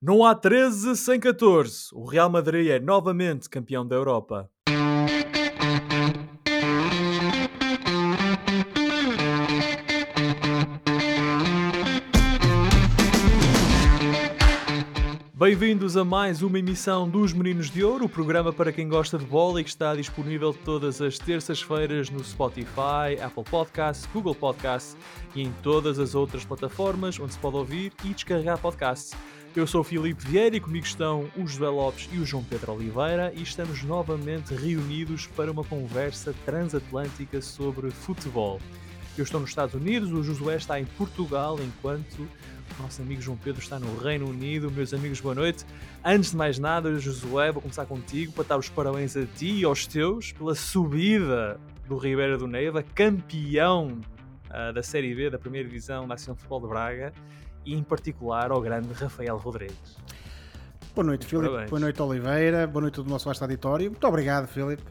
Não há 13 sem 14. O Real Madrid é novamente campeão da Europa. Bem-vindos a mais uma emissão dos Meninos de Ouro, o programa para quem gosta de bola e que está disponível todas as terças-feiras no Spotify, Apple Podcasts, Google Podcasts e em todas as outras plataformas onde se pode ouvir e descarregar podcasts. Eu sou o Filipe Vieira e comigo estão o José Lopes e o João Pedro Oliveira e estamos novamente reunidos para uma conversa transatlântica sobre futebol. Eu estou nos Estados Unidos, o Josué está em Portugal, enquanto o nosso amigo João Pedro está no Reino Unido. Meus amigos, boa noite. Antes de mais nada, Josué, vou começar contigo para dar os parabéns a ti e aos teus pela subida do Ribeira do Neiva, campeão uh, da Série B da primeira divisão da Ação de Futebol de Braga e em particular ao grande Rafael Rodrigues. Boa noite, Filipe. Boa noite, Oliveira. Boa noite do nosso vasto auditório. Muito obrigado, Filipe.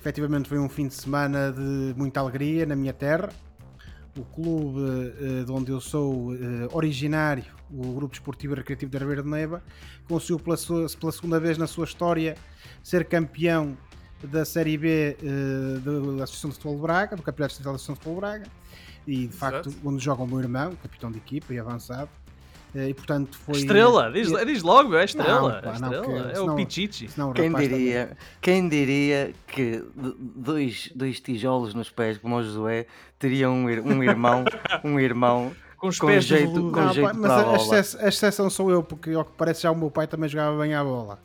Efetivamente foi um fim de semana de muita alegria na minha terra o clube uh, de onde eu sou uh, originário, o Grupo Esportivo Recreativo da Ribeira de Neiva, conseguiu pela, sua, pela, segunda vez na sua história ser campeão da Série B uh, da Associação de Futebol de Braga, do Campeonato Estadual da Associação de Futebol de Braga, e de Exato. facto onde joga o meu irmão, capitão de equipa e avançado, e portanto foi. Estrela, diz, diz logo, é estrela. Não, pá, não, estrela. é o Pichichi. Quem diria, quem diria que dois, dois tijolos nos pés, como o Josué, teriam um, um irmão, um irmão com os com pés jeito, com não, jeito pá, Mas a, a, exceção sou eu, porque ao que parece já o meu pai também jogava bem à bola.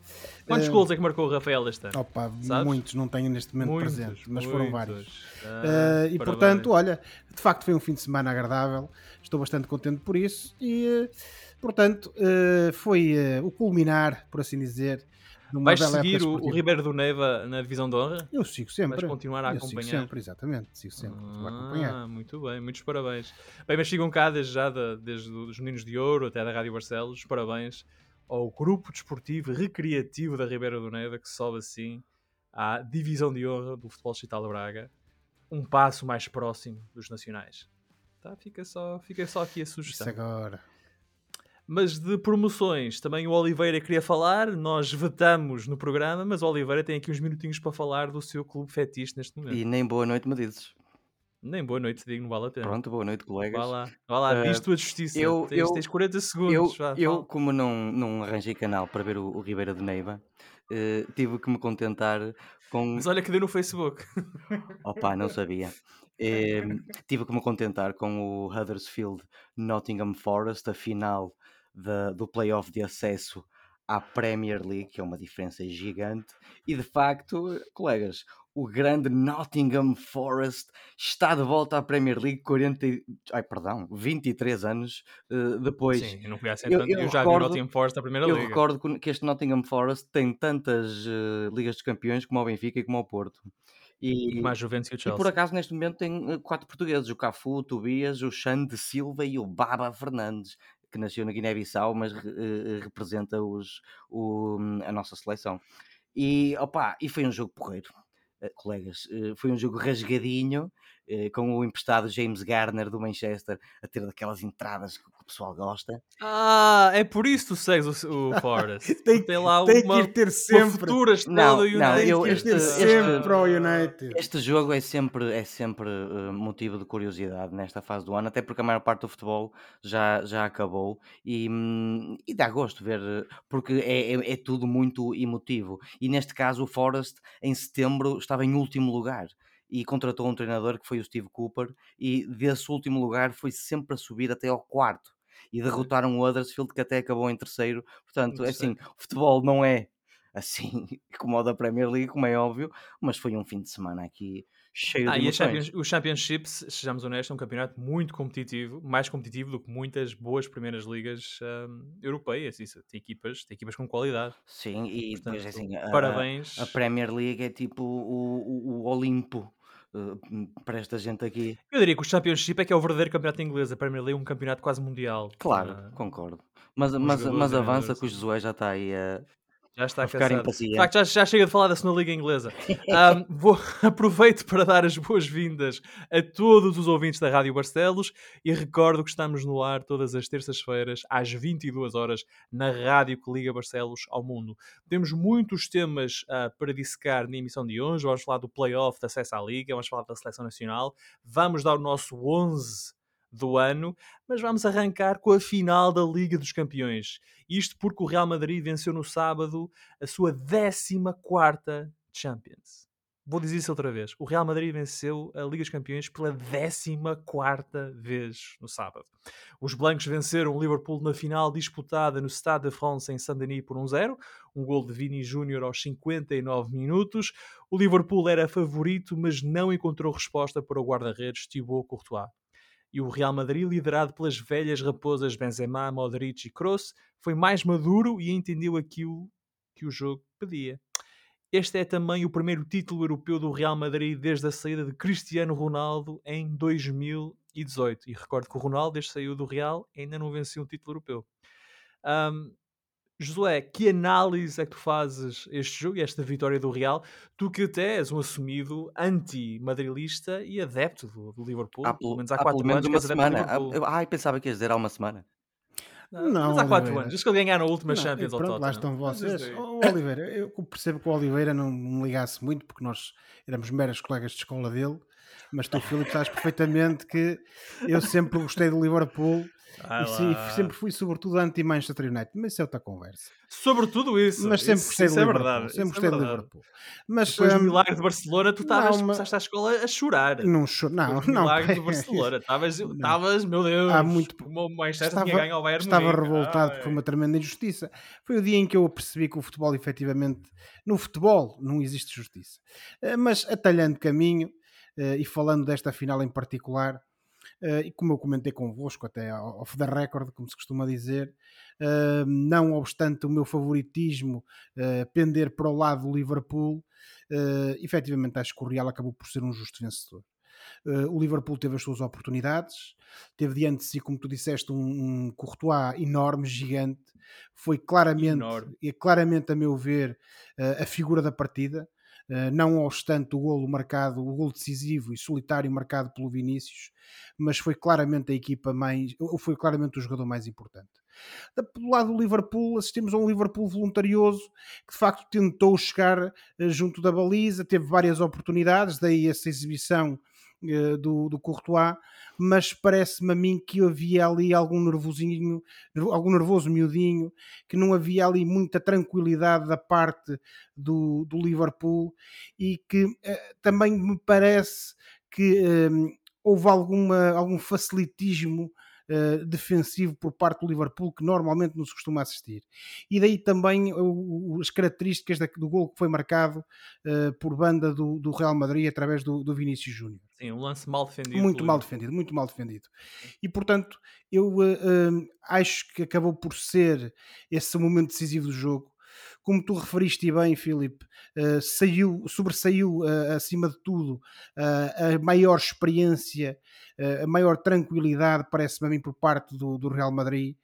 Quantos uh, gols é que marcou o Rafael este ano? Opa, muitos, não tenho neste momento muitos, presente, mas muitos. foram vários. Ah, uh, e portanto, olha, de facto foi um fim de semana agradável, estou bastante contente por isso e, uh, portanto, foi o culminar, por assim dizer, Vais seguir o, o, Ribeiro do Neiva na divisão de honra? Eu sigo sempre. Vais continuar a eu acompanhar? Sigo sempre, exatamente. Sigo sempre. Ah. Muito bem, muitos parabéns. Bem, mas sigam cá desde já, de, desde os Meninos de Ouro até da Rádio Barcelos. Parabéns ao grupo desportivo recreativo da Ribeira do Neiva que sobe assim à divisão de honra do futebol digital de Braga. Um passo mais próximo dos nacionais. Tá? Fica, só, fica só aqui a sugestão. Isso agora. Mas de promoções, também o Oliveira queria falar, nós vetamos no programa, mas o Oliveira tem aqui uns minutinhos para falar do seu clube fetiche neste momento. E nem boa noite me dizes. Nem boa noite, digo, não vale a pena. Pronto, boa noite, colegas. Vá lá, vá lá, uh, diz tua justiça. Eu, tens, eu, tens 40 segundos. Eu, vá, eu como não, não arranjei canal para ver o, o Ribeira de Neiva, uh, tive que me contentar com. Mas olha que deu no Facebook. Opa, não sabia. Eh, tive que me contentar com o Huddersfield Nottingham Forest, a final de, do playoff de acesso à Premier League, que é uma diferença gigante, e de facto, colegas, o grande Nottingham Forest está de volta à Premier League 40, ai, perdão, 23 anos uh, depois. Sim, eu não conheço eu, eu, eu já recordo, vi o Nottingham Forest na Primeira eu Liga. Eu recordo que este Nottingham Forest tem tantas uh, Ligas dos Campeões como o Benfica e como o Porto. E, e mais Juventus e o Chelsea. E por acaso neste momento tem uh, quatro portugueses, o Cafu, o Tobias, o Xande Silva e o Baba Fernandes que nasceu na Guiné-Bissau, mas representa os, o, a nossa seleção. E, opa, e foi um jogo porreiro. Uh, colegas, uh, foi um jogo rasgadinho, com o emprestado James Garner do Manchester a ter daquelas entradas pessoal gosta. Ah, é por isso que tu segues o, o Forest. tem, tem lá tem uma, que ter sempre. uma futura estrela do United. Não, eu, este, ter sempre este, para o United. Este jogo é sempre, é sempre uh, motivo de curiosidade nesta fase do ano, até porque a maior parte do futebol já, já acabou e, hum, e dá gosto ver, porque é, é, é tudo muito emotivo. E neste caso o Forest em setembro estava em último lugar e contratou um treinador que foi o Steve Cooper e desse último lugar foi sempre a subir até ao quarto e derrotaram o Huddersfield que até acabou em terceiro. Portanto, é assim, o futebol não é assim como o da Premier League, como é óbvio, mas foi um fim de semana aqui cheio ah, de emoções. O Championships, sejamos honestos, é um campeonato muito competitivo, mais competitivo do que muitas boas primeiras ligas um, europeias. Isso, tem, equipas, tem equipas com qualidade. Sim, e Portanto, depois, assim, parabéns. A, a Premier League é tipo o, o, o Olimpo uh, para esta gente aqui. Eu diria que o Championship é que é o verdadeiro campeonato inglês, a Premier League é um campeonato quase mundial. Claro, uh, concordo. Mas, mas, mas avança que o Josué já está aí a. Já está cansado. De facto, já, já, chega de falar da segunda Liga Inglesa. Um, vou, aproveito para dar as boas-vindas a todos os ouvintes da Rádio Barcelos e recordo que estamos no ar todas as terças-feiras às 22 horas na rádio que liga Barcelos ao mundo. Temos muitos temas uh, para dissecar na emissão de hoje. Vamos falar do playoff de acesso à Liga, vamos falar da Seleção Nacional, vamos dar o nosso 11 do ano, mas vamos arrancar com a final da Liga dos Campeões. Isto porque o Real Madrid venceu no sábado a sua 14 Champions. Vou dizer isso outra vez. O Real Madrid venceu a Liga dos Campeões pela 14 vez no sábado. Os blancos venceram o Liverpool na final disputada no Stade de France em Saint-Denis por 1-0, um gol de Vini Júnior aos 59 minutos. O Liverpool era favorito, mas não encontrou resposta para o guarda-redes Thibaut Courtois e o Real Madrid, liderado pelas velhas raposas Benzema, Modric e Kroos, foi mais maduro e entendeu aquilo que o jogo pedia. Este é também o primeiro título europeu do Real Madrid desde a saída de Cristiano Ronaldo em 2018. E recordo que o Ronaldo, desde que saiu do Real, ainda não venceu um título europeu. Um, Josué, que análise é que tu fazes este jogo e esta vitória do Real? Tu que até és um assumido anti-madrilista e adepto do, do Liverpool, há, pelo menos há quatro menos anos. Uma semana. Ai, pensava que ias dizer há uma semana. Não, não, mas há quatro anos. Diz que ele ganharam a última não, Champions pronto, ao Lá estão vocês. O Oliveira, eu percebo que o Oliveira não me ligasse muito porque nós éramos meras colegas de escola dele, mas tu, Filipe, sabes perfeitamente que eu sempre gostei do Liverpool e sempre fui, sobretudo, anti-Manchester United, mas isso é outra conversa. Sobretudo isso. Mas sempre gostei isso, do é Liverpool. Verdade, sempre gostei é do Liverpool. Mas, Depois um, do milagre de Barcelona, tu estavas, começaste à escola a chorar. Não, cho não, não. milagre de Barcelona. Estavas, meu Deus, Há muito, como o Manchester estava, tinha ganho ao Bayern Estava Munique. revoltado Ai. por uma tremenda injustiça. Foi o dia em que eu percebi que o futebol, efetivamente, no futebol não existe justiça. Eh, mas atalhando caminho, eh, e falando desta final em particular, Uh, e como eu comentei convosco, até off the record, como se costuma dizer, uh, não obstante o meu favoritismo uh, pender para o lado do Liverpool, uh, efetivamente acho que o Real acabou por ser um justo vencedor. o Liverpool teve as suas oportunidades, teve diante de si, como tu disseste, um, um Courtois enorme, gigante, foi claramente, enorme. e claramente a meu ver, a figura da partida. Uh, não obstante o golo marcado, o golo decisivo e solitário marcado pelo Vinícius, mas foi claramente a equipa mais, ou foi claramente o jogador mais importante. Do lado do Liverpool, assistimos a um Liverpool voluntarioso que de facto tentou chegar uh, junto da baliza, teve várias oportunidades, daí essa exibição do, do Courtois, mas parece-me a mim que havia ali algum nervosinho, algum nervoso miudinho, que não havia ali muita tranquilidade da parte do, do Liverpool e que uh, também me parece que houve alguma, algum facilitismo uh, defensivo por parte do Liverpool que normalmente não se costuma assistir. E daí também uh, as características da, do gol que foi marcado uh, por banda do, do, Real Madrid através do, do Vinícius Júnior. Sim, um lance mal defendido. Muito mal defendido, muito mal defendido. E portanto, eu acho que acabou por ser esse momento decisivo do jogo como tu referiste bem, Filipe, uh, saiu, sobressaiu uh, acima de tudo uh, a maior experiência, a maior tranquilidade, parece-me a mim, por parte do, do Real Madrid.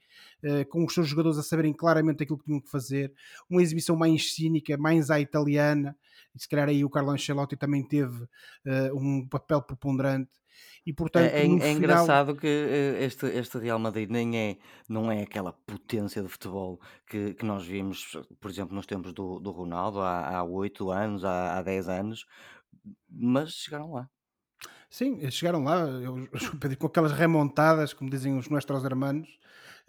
com os seus jogadores a saberem claramente aquilo que tinham que fazer, uma exibição mais cínica, mais à italiana, e se calhar aí o Carlo Ancelotti também teve um papel preponderante, e portanto é, é, é final... engraçado que eh, este, este Real Madrid nem é, não é aquela potência de futebol que, que nós vimos, por exemplo, nos tempos do, do Ronaldo há, há 8 anos, há, há 10 anos, mas chegaram lá. Sim, chegaram lá eu, eu, com aquelas remontadas, como dizem os nossos hermanos,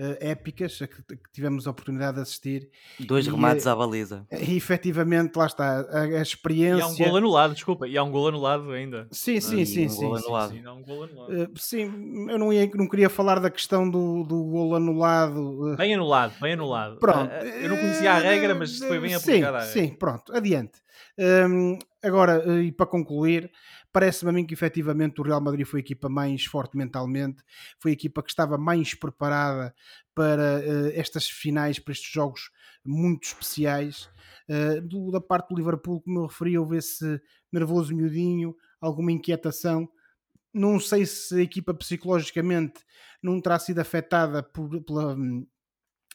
uh, épicas a que, que, tivemos a oportunidade de assistir. Dois e, remates à baliza. E efetivamente, lá está, a, a, experiência. E há um gol anulado, desculpa, e há um gol anulado ainda. Sim, sim, sim. Um sim, sim, anulado. sim, um gol anulado. Uh, sim, eu não, ia, não queria falar da questão do, do gol anulado. Uh, bem anulado, bem anulado. Pronto. eu não conhecia a regra, mas foi bem aplicada sim, Sim, pronto, adiante. Um, agora, e para concluir, parece-me a mim que efetivamente o Real Madrid foi a equipa mais forte mentalmente, foi a equipa que estava mais preparada para uh, estas finais, para estes jogos muito especiais. Uh, do, da parte do Liverpool, como eu referi, houve esse nervoso miudinho, alguma inquietação. Não sei se a equipa psicologicamente não terá sido afetada por, pela,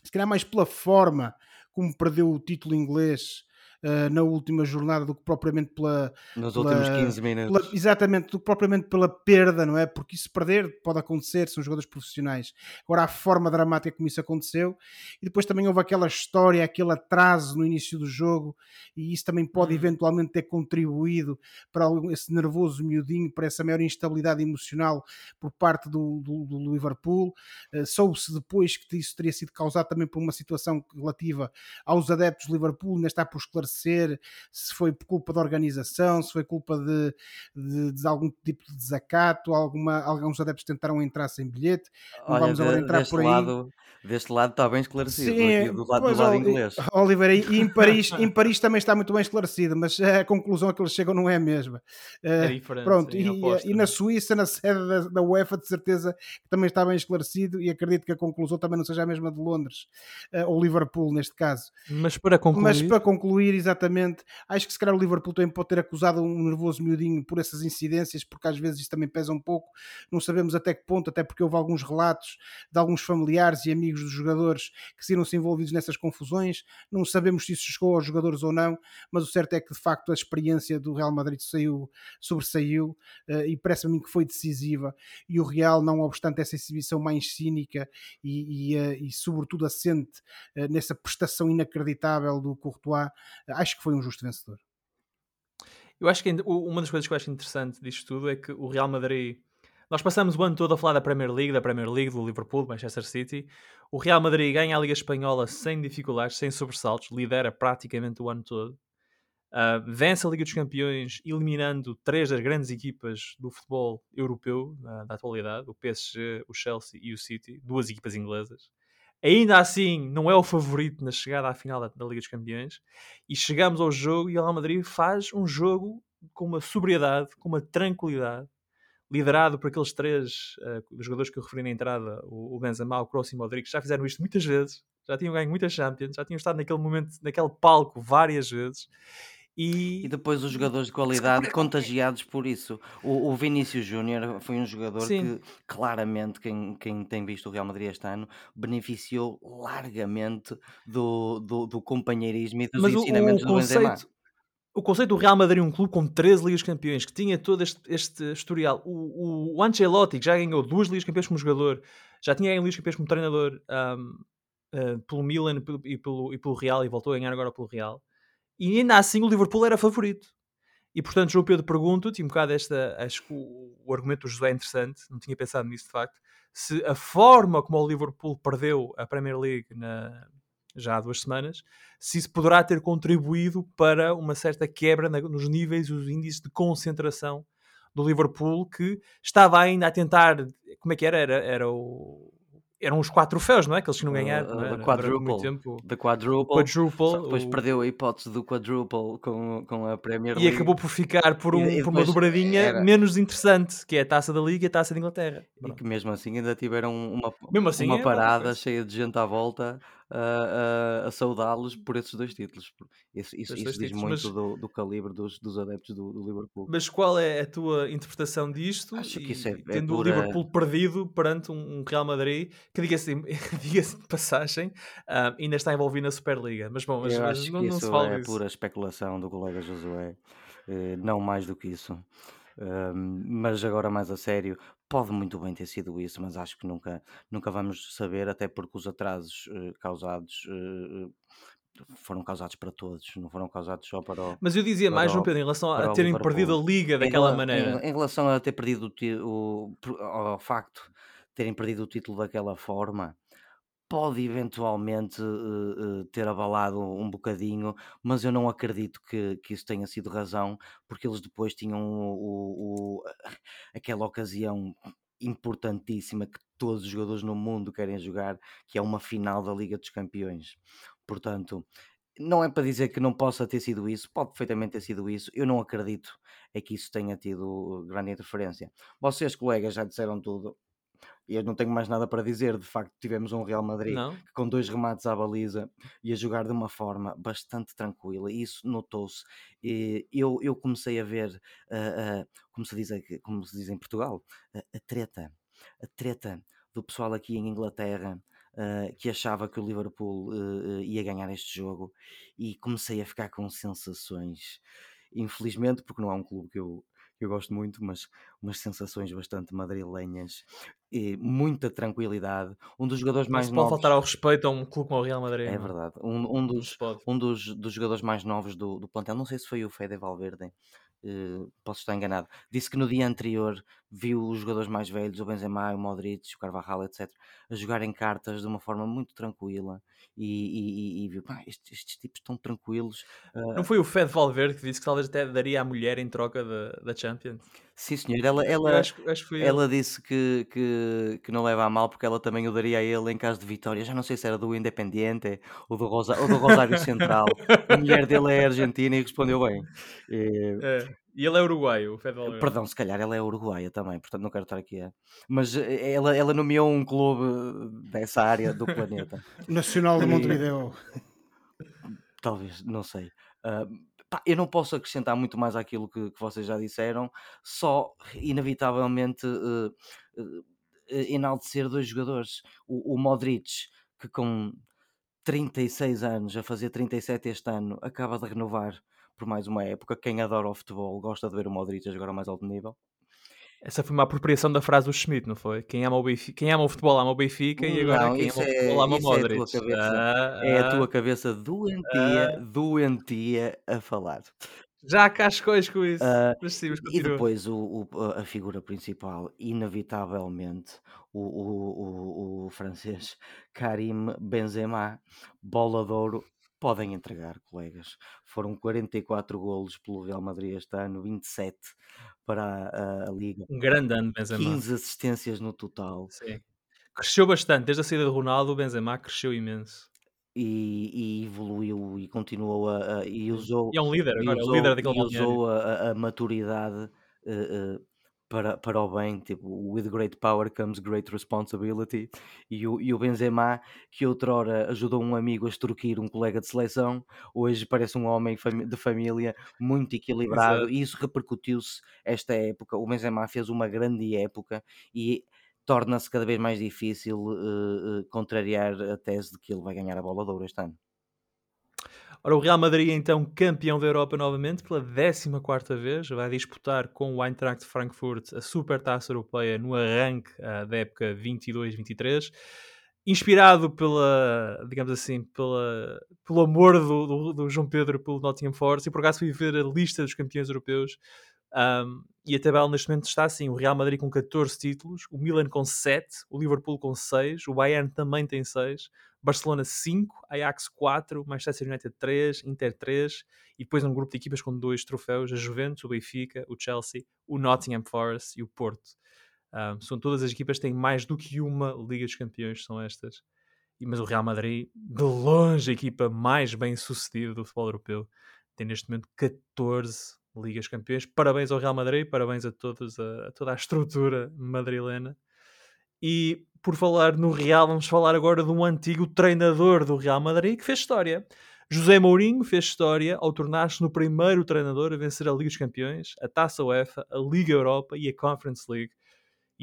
se calhar mais pela forma como perdeu o título inglês uh, na última jornada do que propriamente pela. Nos pela, últimos 15 minutos. Pela, exatamente, do que propriamente pela perda, não é? Porque isso perder pode acontecer, são jogadores profissionais. Agora, a forma dramática como isso aconteceu, e depois também houve aquela história, aquele atraso no início do jogo, e isso também pode uhum. eventualmente ter contribuído para esse nervoso miudinho, para essa maior instabilidade emocional por parte do, do, do Liverpool. Uh, Soube-se depois que isso teria sido causado também por uma situação relativa aos adeptos do Liverpool, ainda está por esclarecer esclarecer se foi culpa da organização, se foi culpa de, de, de algum tipo de desacato, alguma, alguns adeptos tentaram entrar sem bilhete. Não Olha, vamos agora entrar por aí. Lado, deste lado está bem esclarecido, Sim, do lado, do lado inglês. Oliver, e em Paris, em Paris também está muito bem esclarecido, mas a conclusão a que eles chegam não é a mesma. É eh, diferente. Pronto, e, e, na Suíça, na sede da, da, UEFA, de certeza que também está bem esclarecido e acredito que a conclusão também não seja a mesma de Londres, uh, ou Liverpool neste caso. Mas para concluir, mas para concluir exatamente, acho que se calhar o Liverpool também pode ter acusado um nervoso miudinho por essas incidências, porque às vezes isso também pesa um pouco, não sabemos até que ponto, até porque houve alguns relatos de alguns familiares e amigos dos jogadores que viram-se envolvidos nessas confusões, não sabemos se isso chegou aos jogadores ou não, mas o certo é que de facto a experiência do Real Madrid saiu, sobressaiu uh, e parece-me que foi decisiva. E o Real, não obstante essa exibição mais cínica e, e, uh, e sobretudo assente uh, nessa prestação inacreditável do Courtois, acho que foi um justo vencedor. Eu acho que uma das coisas que eu acho interessante disto tudo é que o Real Madrid. Nós passamos o ano todo a falar da Premier League, da Premier League, do Liverpool, do Manchester City. O Real Madrid ganha a Liga Espanhola sem dificuldades, sem sobressaltos, lidera praticamente o ano todo. Uh, vence a Liga dos Campeões, eliminando três das grandes equipas do futebol europeu uh, da atualidade: o PSG, o Chelsea e o City, duas equipas inglesas. Ainda assim, não é o favorito na chegada à final da, da Liga dos Campeões. E chegamos ao jogo e o Real Madrid faz um jogo com uma sobriedade, com uma tranquilidade, liderado por aqueles três uh, jogadores que eu referi na entrada: o, o Benzema, o Kroos e o Modric. Já fizeram isto muitas vezes, já tinham ganho muitas Champions, já tinham estado naquele momento, naquele palco várias vezes e... e depois os jogadores de qualidade contagiados por isso. O, o Vinícius Júnior foi um jogador Sim. que claramente, quem, quem tem visto o Real Madrid este ano, beneficiou largamente do, do, do companheirismo e dos Mas ensinamentos o, o do conceito, Benzema. O conceito do Real Madrid, um clube com 13 Ligas Campeões, que tinha todo este, este historial. O, o Ancelotti, que já ganhou duas Ligas Campeões como jogador, já tinha ganho Ligas Campeões como treinador um, uh, pelo Milan e pelo, e pelo Real, e voltou a ganhar agora pelo Real e ainda assim o Liverpool era favorito. E portanto, João Pedro, pergunto-te, um bocado esta, acho que o, o, argumento do José é interessante, não tinha pensado nisso de facto, se a forma como o Liverpool perdeu a Premier League na, já há duas semanas, se isso poderá ter contribuído para uma certa quebra na, nos níveis e os índices de concentração do Liverpool, que estava ainda a tentar, como é que era? Era, era o eram os quatro troféus, não é? Que eles tinham ganhado. Uh, uh, quadruple. Tempo. The quadruple. quadruple depois o... perdeu a hipótese do quadruple com, com a Premier League. E acabou por ficar por, um, e, por uma dobradinha era... menos interessante, que é a taça da Liga e a taça da Inglaterra. E que mesmo assim ainda tiveram uma, assim, uma é parada cheia de gente à volta a, a, a saudá-los por esses dois títulos. Isso, isso, isso diz títulos, muito mas... do, do, calibre dos, dos adeptos do, do, Liverpool. Mas qual é a tua interpretação disto? Acho que isso é, é tendo pura... o Liverpool perdido perante um, Real Madrid que, diga-se diga de passagem, uh, ainda está envolvido na Superliga. Mas bom, mas, mas acho não, que não isso se fala é pura especulação do colega Josué. Uh, não mais do que isso. Uh, mas agora mais a sério, pode muito bem ter sido isso, mas acho que nunca, nunca vamos saber, até porque os atrasos uh, causados uh, foram causados para todos, não foram causados só para o. Mas eu dizia mais, João Pedro, em relação a terem perdido a liga daquela em, maneira. Em, em, relação a ter perdido o, o, ao facto de terem perdido o título daquela forma, pode eventualmente uh, uh, ter abalado um bocadinho, mas eu não acredito que, que isso tenha sido razão, porque eles depois tinham o, o, aquela ocasião importantíssima que todos os jogadores no mundo querem jogar, que é uma final da Liga dos Campeões. Portanto, não é para dizer que não possa ter sido isso, pode perfeitamente ter sido isso. Eu não acredito é que isso tenha tido grande interferência. Vocês, colegas, já disseram tudo e eu não tenho mais nada para dizer. De facto, tivemos um Real Madrid que, com dois remates à baliza e a jogar de uma forma bastante tranquila, e isso notou-se. Eu, eu comecei a ver, uh, uh, como, se diz, como se diz em Portugal, uh, a treta, a treta do pessoal aqui em Inglaterra uh, que achava que o Liverpool uh, ia ganhar este jogo e comecei a ficar com sensações. Infelizmente, porque não é um clube que eu, que eu gosto muito, mas umas sensações bastante madrilenhas e muita tranquilidade. Um dos jogadores mais pode novos. Pode faltar ao respeito a um clube como o Real Madrid. É verdade. Um, um, dos, um dos, dos jogadores mais novos do, do plantel, não sei se foi o Fede Valverde, Uh, posso estar enganado, disse que no dia anterior viu os jogadores mais velhos, o Benzema, o Modric, o Carvajal, etc., a jogarem cartas de uma forma muito tranquila e, e, e viu, pá, estes, estes, tipos estão tranquilos. Uh... Não foi o Fed Valverde que disse que talvez até daria à mulher em troca da, da Champions? Sim, senhor. Ela, ela, acho, acho ela disse que, que, que não leva a mal porque ela também o daria a ele em caso de vitória. Já não sei se era do Independiente ou do, Rosa, ou do Rosário Central. a mulher dele é argentina e respondeu bem. E, é. E ele é uruguaio, o Federal. Perdão, se calhar ela é uruguaia também, portanto não quero estar aqui a. Mas eh, ela, ela nomeou um clube dessa área do planeta. Nacional de Montevideo. Talvez, não sei. Uh, Pá, eu não posso acrescentar muito mais àquilo que, que vocês já disseram, só inevitavelmente uh, uh, enaltecer dois jogadores. O, o Modric, que com 36 anos, a fazer 37 este ano, acaba de renovar por mais uma época. Quem adora o futebol gosta de ver o Modric a jogar ao mais alto nível. Essa foi uma apropriação da frase do Schmidt, não foi? Quem ama o, Benfica, quem ama o futebol ama o Benfica e agora não, quem ama o é, futebol ama o Modric. É a tua cabeça, ah, é a tua cabeça doentia, ah, doentia a falar. Já cascões com isso. Uh, Mas sim, e depois o, o, a figura principal, inevitavelmente, o, o, o, francês Karim Benzema, bola de ouro. Podem entregar, colegas. Foram 44 golos pelo Real Madrid este ano, 27 para a, a Liga. Um grande ano, Benzema. 15 assistências no total. Sim. Cresceu bastante, desde a saída de Ronaldo, o Benzema cresceu imenso. E, e evoluiu e continuou a, a, e usou e é um líder agora, usou, é o líder daquele e usou a, a, maturidade uh, uh, para, para o bem, tipo, with great power comes great responsibility, e o, e o Benzema, que outrora ajudou um amigo a extorquir um colega de seleção, hoje parece um homem de família muito equilibrado, Exato. e isso repercutiu-se esta época, o Benzema fez uma grande época, e torna-se cada vez mais difícil uh, uh, contrariar a tese de que ele vai ganhar a bola de ouro este ano. Ora, o Real Madrid é então campeão da Europa novamente pela 14 vez, vai disputar com o Eintracht Frankfurt a Supertaça Europeia no arranque uh, da época 22-23. Inspirado pela, digamos assim, pela, pelo amor do, do, do, João Pedro pelo Nottingham Forest, e por acaso fui ver a lista dos campeões europeus um, e a tabela neste momento está assim: o Real Madrid com 14 títulos, o Milan com 7, o Liverpool com 6, o Bayern também tem 6, Barcelona 5, Ajax 4, Manchester United 3, Inter 3 e depois um grupo de equipas com dois troféus: a Juventus, o Benfica, o Chelsea, o Nottingham Forest e o Porto. Um, são todas as equipas que têm mais do que uma Liga dos Campeões, são estas. Mas o Real Madrid, de longe, a equipa mais bem sucedida do futebol europeu, tem neste momento 14 Ligas Campeões. Parabéns ao Real Madrid, parabéns a todos, a, a, toda a estrutura madrilena. E por falar no Real, vamos falar agora de um antigo treinador do Real Madrid que fez história. José Mourinho fez história ao tornar-se no primeiro treinador a vencer a Liga dos Campeões, a Taça UEFA, a Liga Europa e a Conference League.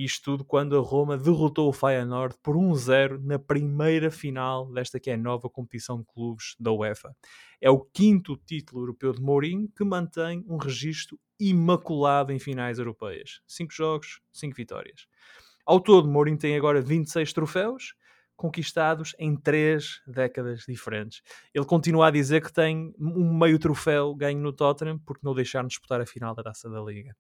Isto tudo quando a Roma derrotou o Feyenoord por 1-0 na primeira final desta que é a nova competição de clubes da UEFA. É o quinto título europeu de Mourinho que mantém um registro imaculado em finais europeias. 5 jogos, 5 vitórias. Ao todo, Mourinho tem agora 26 troféus, conquistados em três décadas diferentes. Ele continua a dizer que tem um meio troféu ganho no Tottenham porque não deixaram disputar a final da Taça da Liga.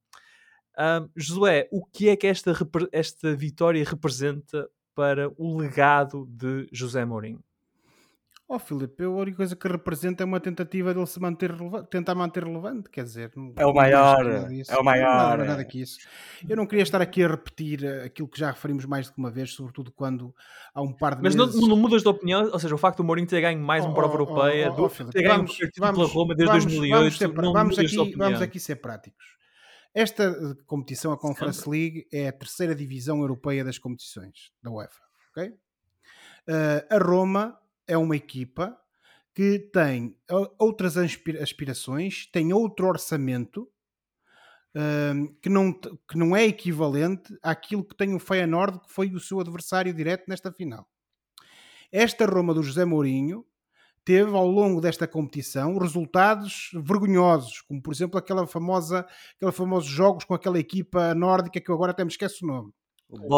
Um, Josué, o que é que esta, esta vitória representa para o legado de José Mourinho? Oh Filipe, a única coisa que representa é uma tentativa dele se manter relevante, tentar manter relevante, quer dizer, é o maior, é o maior. Não, nada que isso. Eu não queria estar aqui a repetir eh, aquilo que já referimos mais do que uma vez, sobretudo quando há um par de Mas meses... não, não, mudas de opinião, ou seja, o facto do Mourinho ter ganho mais oh, uma prova oh, europeia, oh, oh, oh, ter ganho vamos, um vamos, pela Roma desde vamos, 2008, vamos, ser, vamos aqui, vamos aqui ser práticos. Esta eh, competição, a Conference Sempre. League, é a terceira divisão europeia das competições da UEFA. Okay? Uh, a Roma é uma equipa que tem outras aspirações, tem outro orçamento uh, que, não, que não é equivalente àquilo que tem o Feyenoord, que foi o seu adversário direto nesta final. esta Roma do José Mourinho teve ao longo desta competição resultados vergonhosos, como por exemplo aquela famosa, aqueles famosos jogos com aquela equipa nórdica que eu agora até me esqueço o nome. O.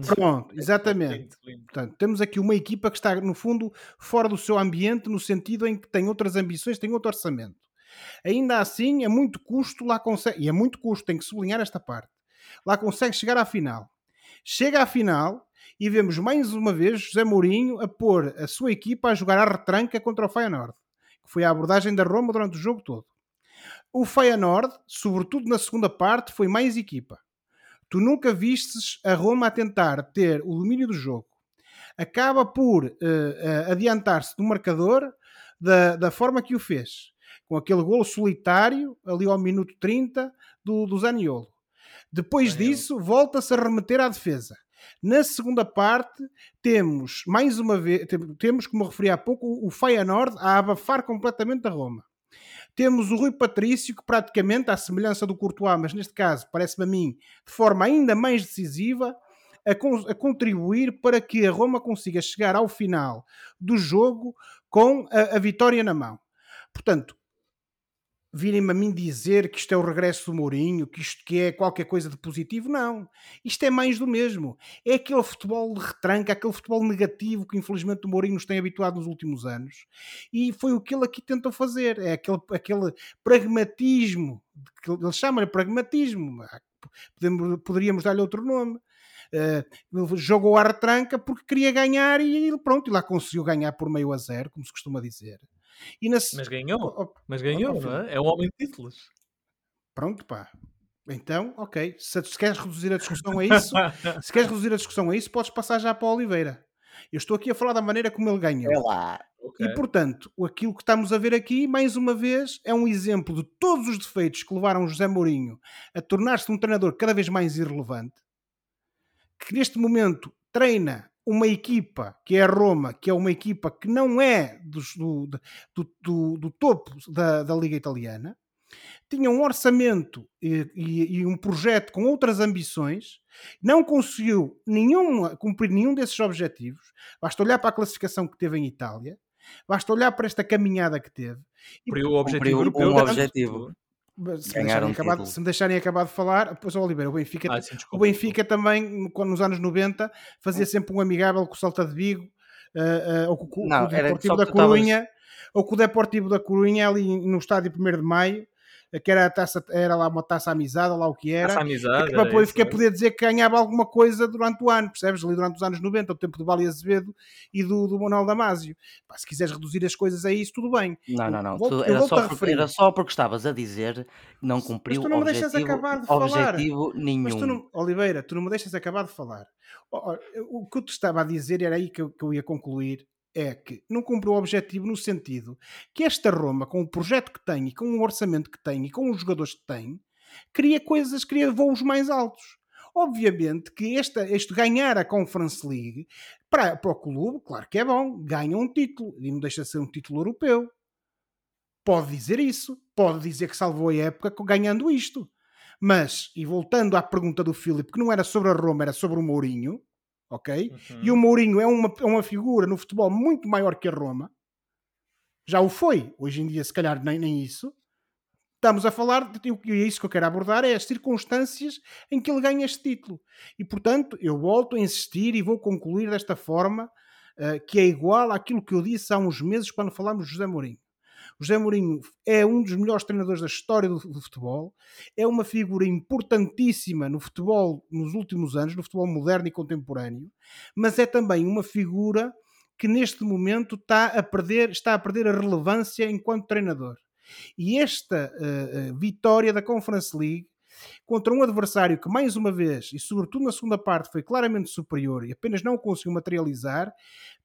Pronto, exatamente. Portanto, temos aqui uma equipa que está, no fundo, fora do seu ambiente, no sentido em que tem outras ambições, tem outro orçamento. Ainda assim, é muito custo, lá consegue, e é muito custo, tem que sublinhar esta parte. Lá consegue chegar à final. Chega à final e vemos mais uma vez José Mourinho a pôr a sua equipa a jogar a retranca contra o Feyenoord, que foi a abordagem da Roma durante o jogo todo. O Feyenoord, sobretudo na segunda parte, foi mais equipa. Tu nunca vistes a Roma a tentar ter o domínio do jogo. Acaba por uh, uh, adiantar-se do marcador da, da forma que o fez, com aquele golo solitário ali ao minuto 30 do, do Zaniolo. Depois disso, volta-se a remeter à defesa. Na segunda parte, temos, mais uma vez, temos, como referi há pouco, o Feyenoord a abafar completamente a Roma. Temos o Rui Patrício, que praticamente, à semelhança do Courtois, mas neste caso, parece-me a mim, de forma ainda mais decisiva, a, con a, contribuir para que a Roma consiga chegar ao final do jogo com a, a vitória na mão. Portanto, virem-me a mim dizer que isto é o regresso do Mourinho, que isto que é qualquer coisa de positivo, não. Isto é mais do mesmo. É aquele futebol de retranca, aquele futebol negativo que infelizmente o Mourinho nos tem habituado nos últimos anos. E foi o que ele aqui tentou fazer. É aquele, aquele pragmatismo, que ele chama-lhe pragmatismo. Podemos, poderíamos dar-lhe outro nome. Uh, ele jogou a retranca porque queria ganhar e pronto, e lá conseguiu ganhar por meio a zero, como se costuma dizer. Mas ganhou, mas ganhou, não é? É um homem de títulos. Pronto, pá. Então, ok. Se, se queres reduzir a discussão a isso, se queres reduzir a discussão a isso, podes passar já para o Oliveira. Eu estou aqui a falar da maneira como ele ganhou. É lá. Okay. E portanto, aquilo que estamos a ver aqui, mais uma vez, é um exemplo de todos os defeitos que levaram José Mourinho a tornar-se um treinador cada vez mais irrelevante, que neste momento treina uma equipa que é a Roma, que é uma equipa que não é do, do, do, do topo da, da, Liga Italiana, tinha um orçamento e, e, e, um projeto com outras ambições, não conseguiu nenhum, cumprir nenhum desses objetivos. Basta olhar para a classificação que teve em Itália, basta olhar para esta caminhada que teve. Cumpriu o objetivo europeu. Um objetivo. Se, Ganharam acabado, se me deixarem acabar de falar, depois o Oliveira, o Benfica, ah, sim, o Benfica também, quando, nos anos 90, fazia hum. sempre um amigável com o Salta de Vigo, uh, uh, ou com, Não, com o Deportivo da Corunha, estavas... ou com o Deportivo da Corunha ali no estádio 1 de Maio, que era, taça, era lá uma taça amizade, lá o que era, taça amizade, para depois ficar poder dizer que ganhava alguma coisa durante o ano, percebes? Ali durante os anos 90, o tempo do Bali Azevedo e do, do Manuel Damasio. Pá, se quiseres reduzir as coisas a isso, tudo bem. Não, não, não. Volto, era, só porque, era, só porque, estavas a dizer não cumpriu mas tu não me objetivo, acabar de objetivo falar. nenhum. Mas tu não, Oliveira, tu não me deixas acabar de falar. O que eu te estava a dizer era aí que eu, que eu ia concluir é que não cumpriu o objetivo no sentido que esta Roma, com o projeto que tem e com o orçamento que tem e com os jogadores que tem, cria coisas, cria voos mais altos. Obviamente que este, ganhar a Conference League para, para o clube, claro que é bom, ganha um título e não deixa de ser um título europeu. Pode dizer isso, pode dizer que salvou a época ganhando isto. Mas, e voltando à pergunta do Filipe, que não era sobre a Roma, era sobre o Mourinho, ok? Uhum. E o Mourinho é uma, é uma figura no futebol muito maior que a Roma. Já o foi. Hoje em dia, se calhar, nem, nem isso. Estamos a falar, de, e é isso que eu quero abordar, é as circunstâncias em que ele ganha este título. E, portanto, eu volto a insistir e vou concluir desta forma, uh, que é igual àquilo que eu disse há uns meses quando falámos de José Mourinho. José Mourinho é um dos melhores treinadores da história do, do, futebol, é uma figura importantíssima no futebol nos últimos anos, no futebol moderno e contemporâneo, mas é também uma figura que neste momento está a perder, está a perder a relevância enquanto treinador. E esta uh, vitória da Conference League contra um adversário que, mais uma vez, e sobretudo na segunda parte, foi claramente superior e apenas não conseguiu materializar,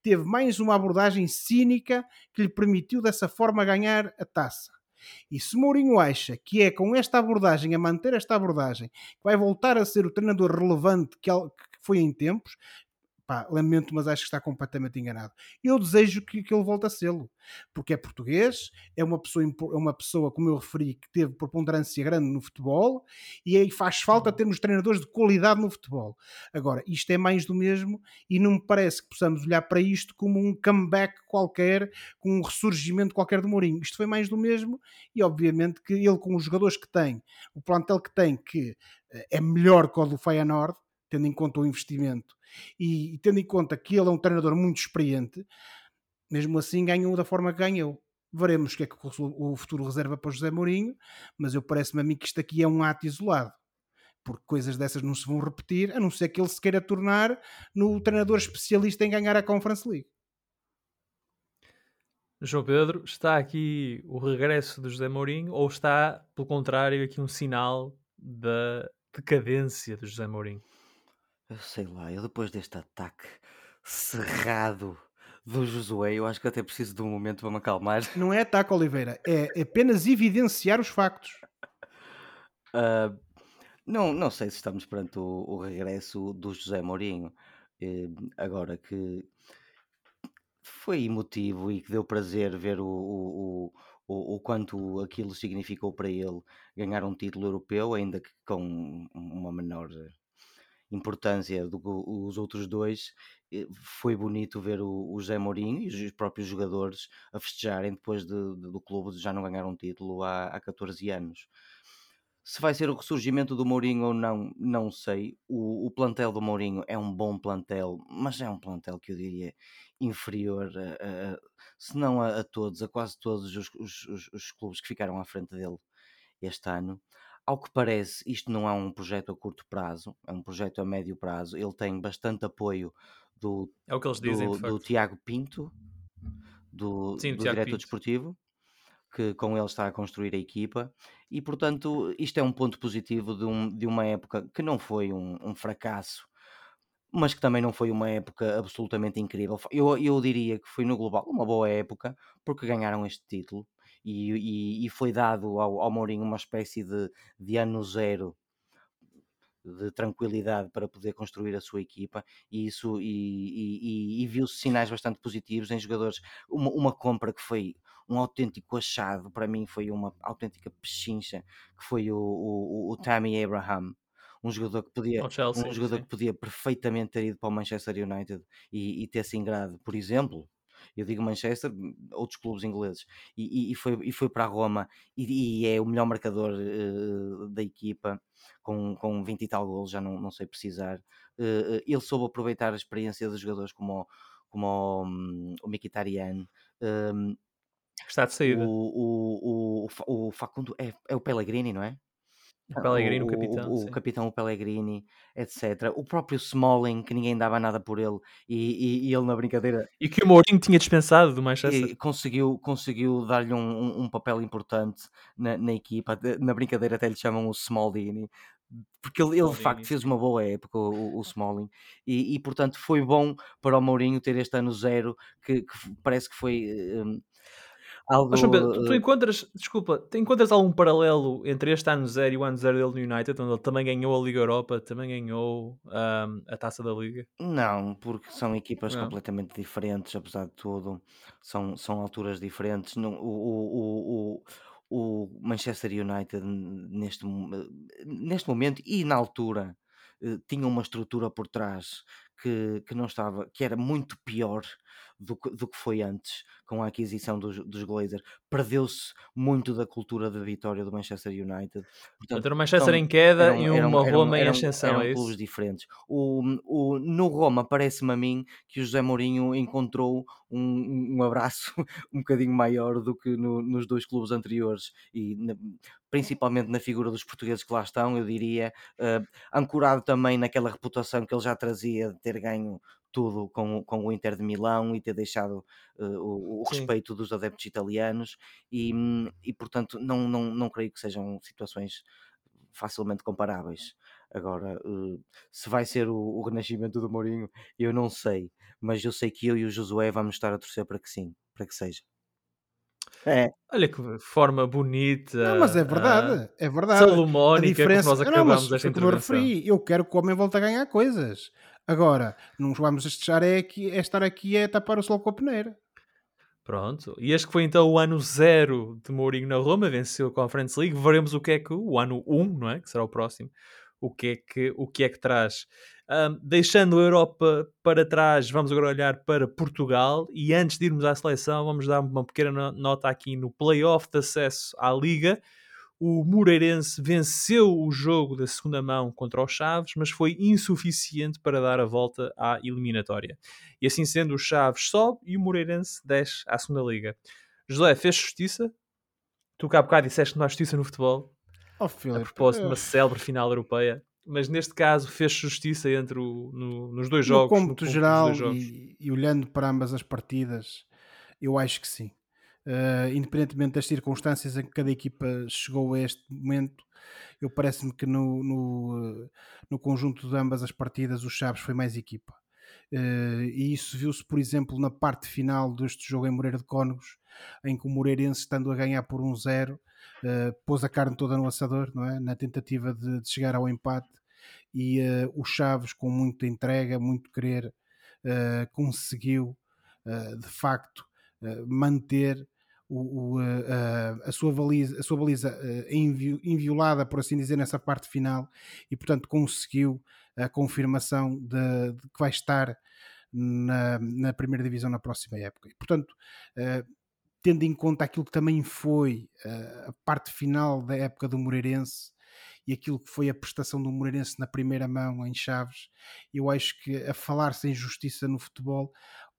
teve mais uma abordagem cínica que lhe permitiu dessa forma ganhar a taça. E se Mourinho acha que é com esta abordagem, a manter esta abordagem, que vai voltar a ser o treinador relevante que foi em tempos, Pá, lamento, mas acho que está completamente enganado. Eu desejo que, que ele volte a sê-lo, porque é português, é uma pessoa, é uma pessoa, como eu referi, que teve preponderância grande no futebol e aí faz falta uhum. termos treinadores de qualidade no futebol. Agora, isto é mais do mesmo e não me parece que possamos olhar para isto como um comeback qualquer, com um ressurgimento qualquer do Mourinho. Isto foi mais do mesmo e, obviamente, que ele, com os jogadores que tem, o plantel que tem, que eh, é melhor que o do Feyenoord, tendo em conta o investimento e, e tendo em conta que ele é um treinador muito experiente, mesmo assim ganhou da forma que ganhou. Veremos o que é que o futuro reserva para José Mourinho, mas eu parece-me a mim que isto aqui é um ato isolado porque coisas dessas não se vão repetir, a não ser que ele se queira tornar no treinador especialista em ganhar a Conference League. João Pedro, está aqui o regresso do José Mourinho ou está, pelo contrário, aqui um sinal da decadência do José Mourinho? Eu sei lá, eu depois deste ataque cerrado do Josué, eu acho que até preciso de um momento para me acalmar. Não é ataque, Oliveira, é apenas evidenciar os factos. Uh, não, não sei se estamos perante o, o regresso do José Mourinho. Uh, agora que foi emotivo e que deu prazer ver o, o, o, o quanto aquilo significou para ele ganhar um título europeu, ainda que com uma menor importância do que os outros dois, foi bonito ver o, o José Mourinho e os próprios jogadores a festejarem depois de, de, do clube já não ganhar um título há, há 14 anos. Se vai ser o ressurgimento do Mourinho ou não, não sei. O, o, plantel do Mourinho é um bom plantel, mas é um plantel que eu diria inferior, a, a, se não a, a, todos, a quase todos os, os, os, os clubes que ficaram à frente dele este ano. Ao que parece, isto não é um projeto a curto prazo, é um projeto a médio prazo. Ele tem bastante apoio do, é o que eles dizem, do, do Tiago Pinto, do, Sim, do diretor Pinto. desportivo, que com ele está a construir a equipa. E, portanto, isto é um ponto positivo de, um, de uma época que não foi um, um fracasso mas que também não foi uma época absolutamente incrível. Eu, eu diria que foi no global uma boa época, porque ganharam este título e, e, e foi dado ao, ao Mourinho uma espécie de, de ano zero de tranquilidade para poder construir a sua equipa e isso e, e, e viu-se sinais bastante positivos em jogadores uma, uma, compra que foi um autêntico achado para mim foi uma autêntica pechincha que foi o, o, o Tammy Abraham um jogador que podia Chelsea, um jogador sim. que podia perfeitamente ter ido para o Manchester United e, e ter se ingrado, por exemplo eu digo Manchester, outros clubes ingleses, e, e, foi, e foi para a Roma e, e é o melhor marcador uh, da equipa, com, com 20 e tal golos, já não, não sei precisar. Uh, ele soube aproveitar a experiência dos jogadores como, como o, um, o Mkhitaryan. Um, Está de saída. O, o, o, o Facundo é, é o Pellegrini, não é? O Pellegrini, o, o capitão. O, o, capitão, o Pellegrini, etc. O próprio Smalling, que ninguém dava nada por ele, e, e, e ele na brincadeira. E que o Mourinho tinha dispensado do Manchester. conseguiu, conseguiu dar-lhe um, um, um, papel importante na, na, equipa. Na brincadeira até lhe chamam o Smaldini, porque ele, ele de facto fez uma boa época, o, o Smalling, e, e, portanto foi bom para o Mourinho ter este ano zero, que, que parece que foi. Um, algo. Mas, Pedro, tu, tu, encontras, desculpa, tu encontras algum paralelo entre este ano zero e o ano zero dele no United, onde ele também ganhou a Liga Europa, também ganhou um, a taça da Liga? Não, porque são equipas Não. completamente diferentes, apesar de tudo, são, são alturas diferentes. Não, o, o, o, o Manchester United neste, neste momento e na altura eh, tinha uma estrutura por trás que, que não estava, que era muito pior do que, do que foi antes com a aquisição dos, dos Glazers. Perdeu-se muito da cultura da vitória do Manchester United. Portanto, era o Manchester em queda eram, e uma eram, Roma eram, em ascensão. Eram, é clubes diferentes. O, o, no Roma, parece-me a mim que o José Mourinho encontrou um, um abraço um bocadinho maior do que no, nos dois clubes anteriores e na, principalmente na figura dos portugueses que lá estão, eu diria, uh, ancorado também naquela reputação que ele já trazia de ter ganho tudo com, com o Inter de Milão e ter deixado uh, o, o respeito dos adeptos italianos e, hum, e portanto não, não, não creio que sejam situações facilmente comparáveis. Agora, uh, se vai ser o, o, renascimento do Mourinho, eu não sei, mas eu sei que eu e o Josué vamos estar a torcer para que sim, para que seja. É. Olha que forma bonita. Não, mas é verdade, uh, é verdade. Salomónica a diferença... que nós acabamos não, mas, esta eu referi, eu quero que o homem volte a ganhar coisas. Agora, não vamos deixar é, aqui, é estar aqui é tapar o sol com a peneira. Pronto, e este que foi então o ano zero de Mourinho na Roma, venceu a Conference League. Veremos o que é que o ano 1, um, não é? Que será o próximo, o que é que, o que, é que traz. Um, deixando a Europa para trás, vamos agora olhar para Portugal. E antes de irmos à seleção, vamos dar uma pequena nota aqui no playoff de acesso à Liga o Moreirense venceu o jogo da segunda mão contra os Chaves, mas foi insuficiente para dar a volta à eliminatória. E assim sendo, o Chaves sobe e o Moreirense desce à segunda liga. José, fez justiça? Tu cá há bocado disseste que não há justiça no futebol. Oh, Filipe, a propósito de uma célebre final europeia. Mas neste caso fez justiça entre o, no, nos dois jogos. No cômputo geral e, e olhando para ambas as partidas, eu acho que sim uh, independentemente das circunstâncias em que cada equipa chegou a este momento, eu parece-me que no, no, no, conjunto de ambas as partidas o Chaves foi mais equipa. Uh, e isso viu-se, por exemplo, na parte final deste jogo em Moreira de Cónegos, em que o Moreirense, estando a ganhar por 1-0, um uh, pôs a carne toda no assador, não é? na tentativa de, de chegar ao empate. E uh, o Chaves, com muita entrega, muito querer, conseguiu de facto manter o, o, a, a, sua baliza, a sua baliza inviolada, por assim dizer, nessa parte final e, portanto, conseguiu a confirmação de, de que vai estar na, na, primeira divisão na próxima época. E, portanto, tendo em conta aquilo que também foi a parte final da época do Moreirense e aquilo que foi a prestação do Moreirense na primeira mão em Chaves, eu acho que a falar-se em justiça no futebol,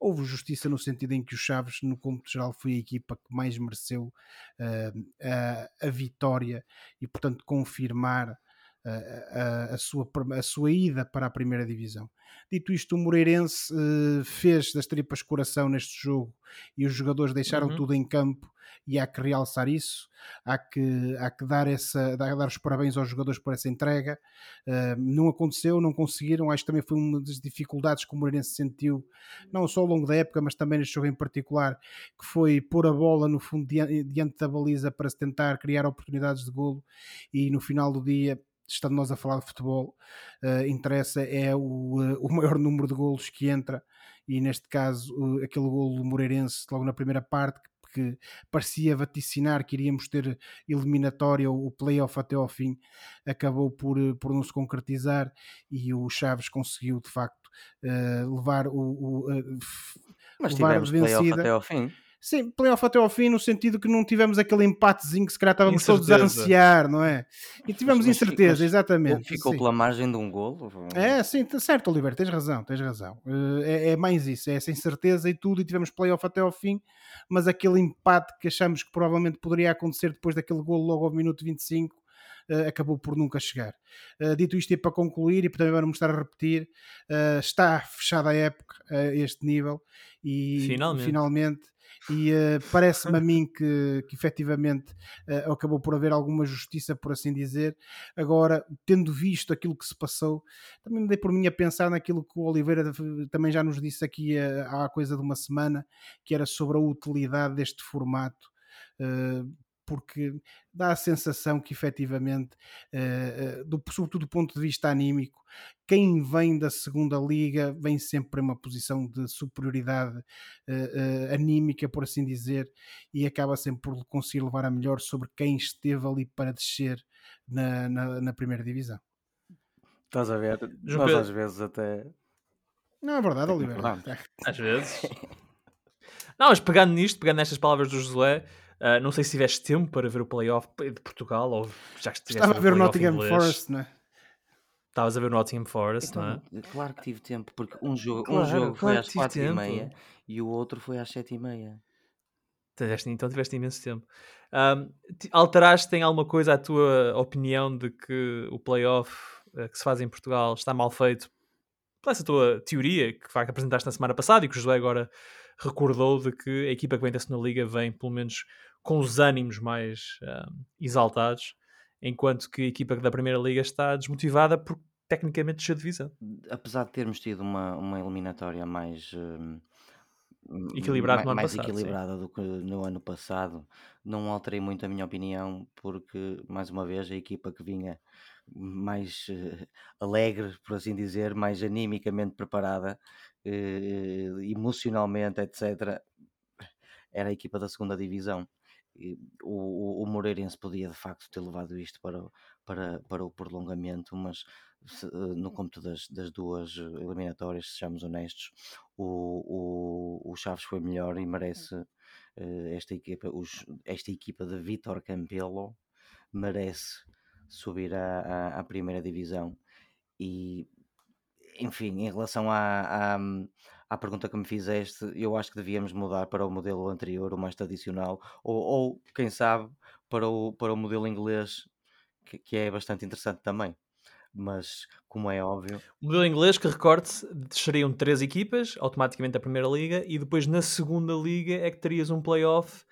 houve justiça no sentido em que o Chaves, no cômputo geral, foi a equipa que mais mereceu uh, a, vitória e, portanto, confirmar a, a, sua, a sua ida para a primeira divisão. Dito isto, o Moreirense uh, fez das tripas coração neste jogo e os jogadores deixaram uhum. tudo em campo e há que realçar isso, há que, há que dar, essa, dar, dar os parabéns aos jogadores por essa entrega. Uh, não aconteceu, não conseguiram, acho que também foi uma das dificuldades que o Moreirense sentiu, não só ao longo da época, mas também neste jogo em particular, que foi pôr a bola no fundo diante da baliza para se tentar criar oportunidades de golo e no final do dia estando nós a falar de futebol, uh, interessa é o, uh, o maior número de golos que entra, e neste caso uh, aquele golo Moreirense logo na primeira parte, que parecia vaticinar que iríamos ter eliminatória o playoff até ao fim, acabou por, por não se concretizar e o Chaves conseguiu de facto levar o, o Mas levar tivemos playoff até ao fim. Sim, playoff até ao fim, no sentido que não tivemos aquele empatezinho que se calhar estávamos todos a ansiar, não é? E tivemos mas, incerteza, mas, exatamente. Ficou sim. pela margem de um golo. É, sim, tá certo, Oliver, tens razão, tens razão. Eh, é, é, mais isso, é essa incerteza e tudo, e tivemos playoff até ao fim, mas aquele empate que achamos que provavelmente poderia acontecer depois daquele golo logo ao minuto 25, Uh, acabou por nunca chegar. Uh, dito isto, e para concluir, e também para mostrar a repetir, está fechada a época a este nível e finalmente, finalmente e uh, parece-me a mim que, que efetivamente uh, acabou por haver alguma justiça, por assim dizer. Agora, tendo visto aquilo que se passou, também me dei por mim a pensar naquilo que o Oliveira também já nos disse aqui uh, há coisa de uma semana, que era sobre a utilidade deste formato. Porque dá a sensação que efetivamente, uh, do, sobretudo do ponto de vista anímico, quem vem da segunda liga vem sempre em uma posição de superioridade uh, uh, anímica, por assim dizer, e acaba sempre por conseguir levar a melhor sobre quem esteve ali para descer na, na, na primeira divisão. Estás a ver? Nós às vezes até. Não é verdade, Oliver. Às vezes. Não, mas pegando nisto, pegando nestas palavras do Josué, Uh, não sei se tiveste tempo para ver o playoff de Portugal ou já que Estava a ver o Nottingham Forest, não é? Estavas a ver o Nottingham Forest, então, não é? Claro que tive tempo, porque um jogo, claro, um jogo foi às quatro e meia e o outro foi às sete e meia. Tiveste, então tiveste imenso tempo. Um, alteraste em alguma coisa a tua opinião de que o playoff uh, que se faz em Portugal está mal feito? Essa tua teoria que, que apresentaste na semana passada e que o José agora recordou de que a equipa que vem da segunda liga vem pelo menos com os ânimos mais uh, exaltados, enquanto que a equipa da primeira liga está desmotivada por tecnicamente descer divisão. Apesar de termos tido uma, uma eliminatória mais, uh, equilibrado no mais passado, equilibrada do que no ano passado. Não alterei muito a minha opinião, porque, mais uma vez, a equipa que vinha mais uh, alegre, por assim dizer, mais animicamente preparada, uh, emocionalmente, etc., era a equipa da segunda divisão. O, o, Moreirense podia de facto ter levado isto para, para, para o prolongamento, mas se, eh, no cômputo das, das duas eliminatórias, sejamos honestos, o, o, o Chaves foi melhor e merece uh, esta equipa, os, esta equipa de Vitor Campelo merece subir à, à, à, primeira divisão. E enfim, em relação à, à, à, pergunta que me fizeste, eu acho que devíamos mudar para o modelo anterior, o mais tradicional, ou, ou quem sabe para o, para o modelo inglês, que, que é bastante interessante também mas como é óbvio. O modelo inglês, que recorde-se, seriam três equipas, automaticamente a primeira liga, e depois na segunda liga é que terias um playoff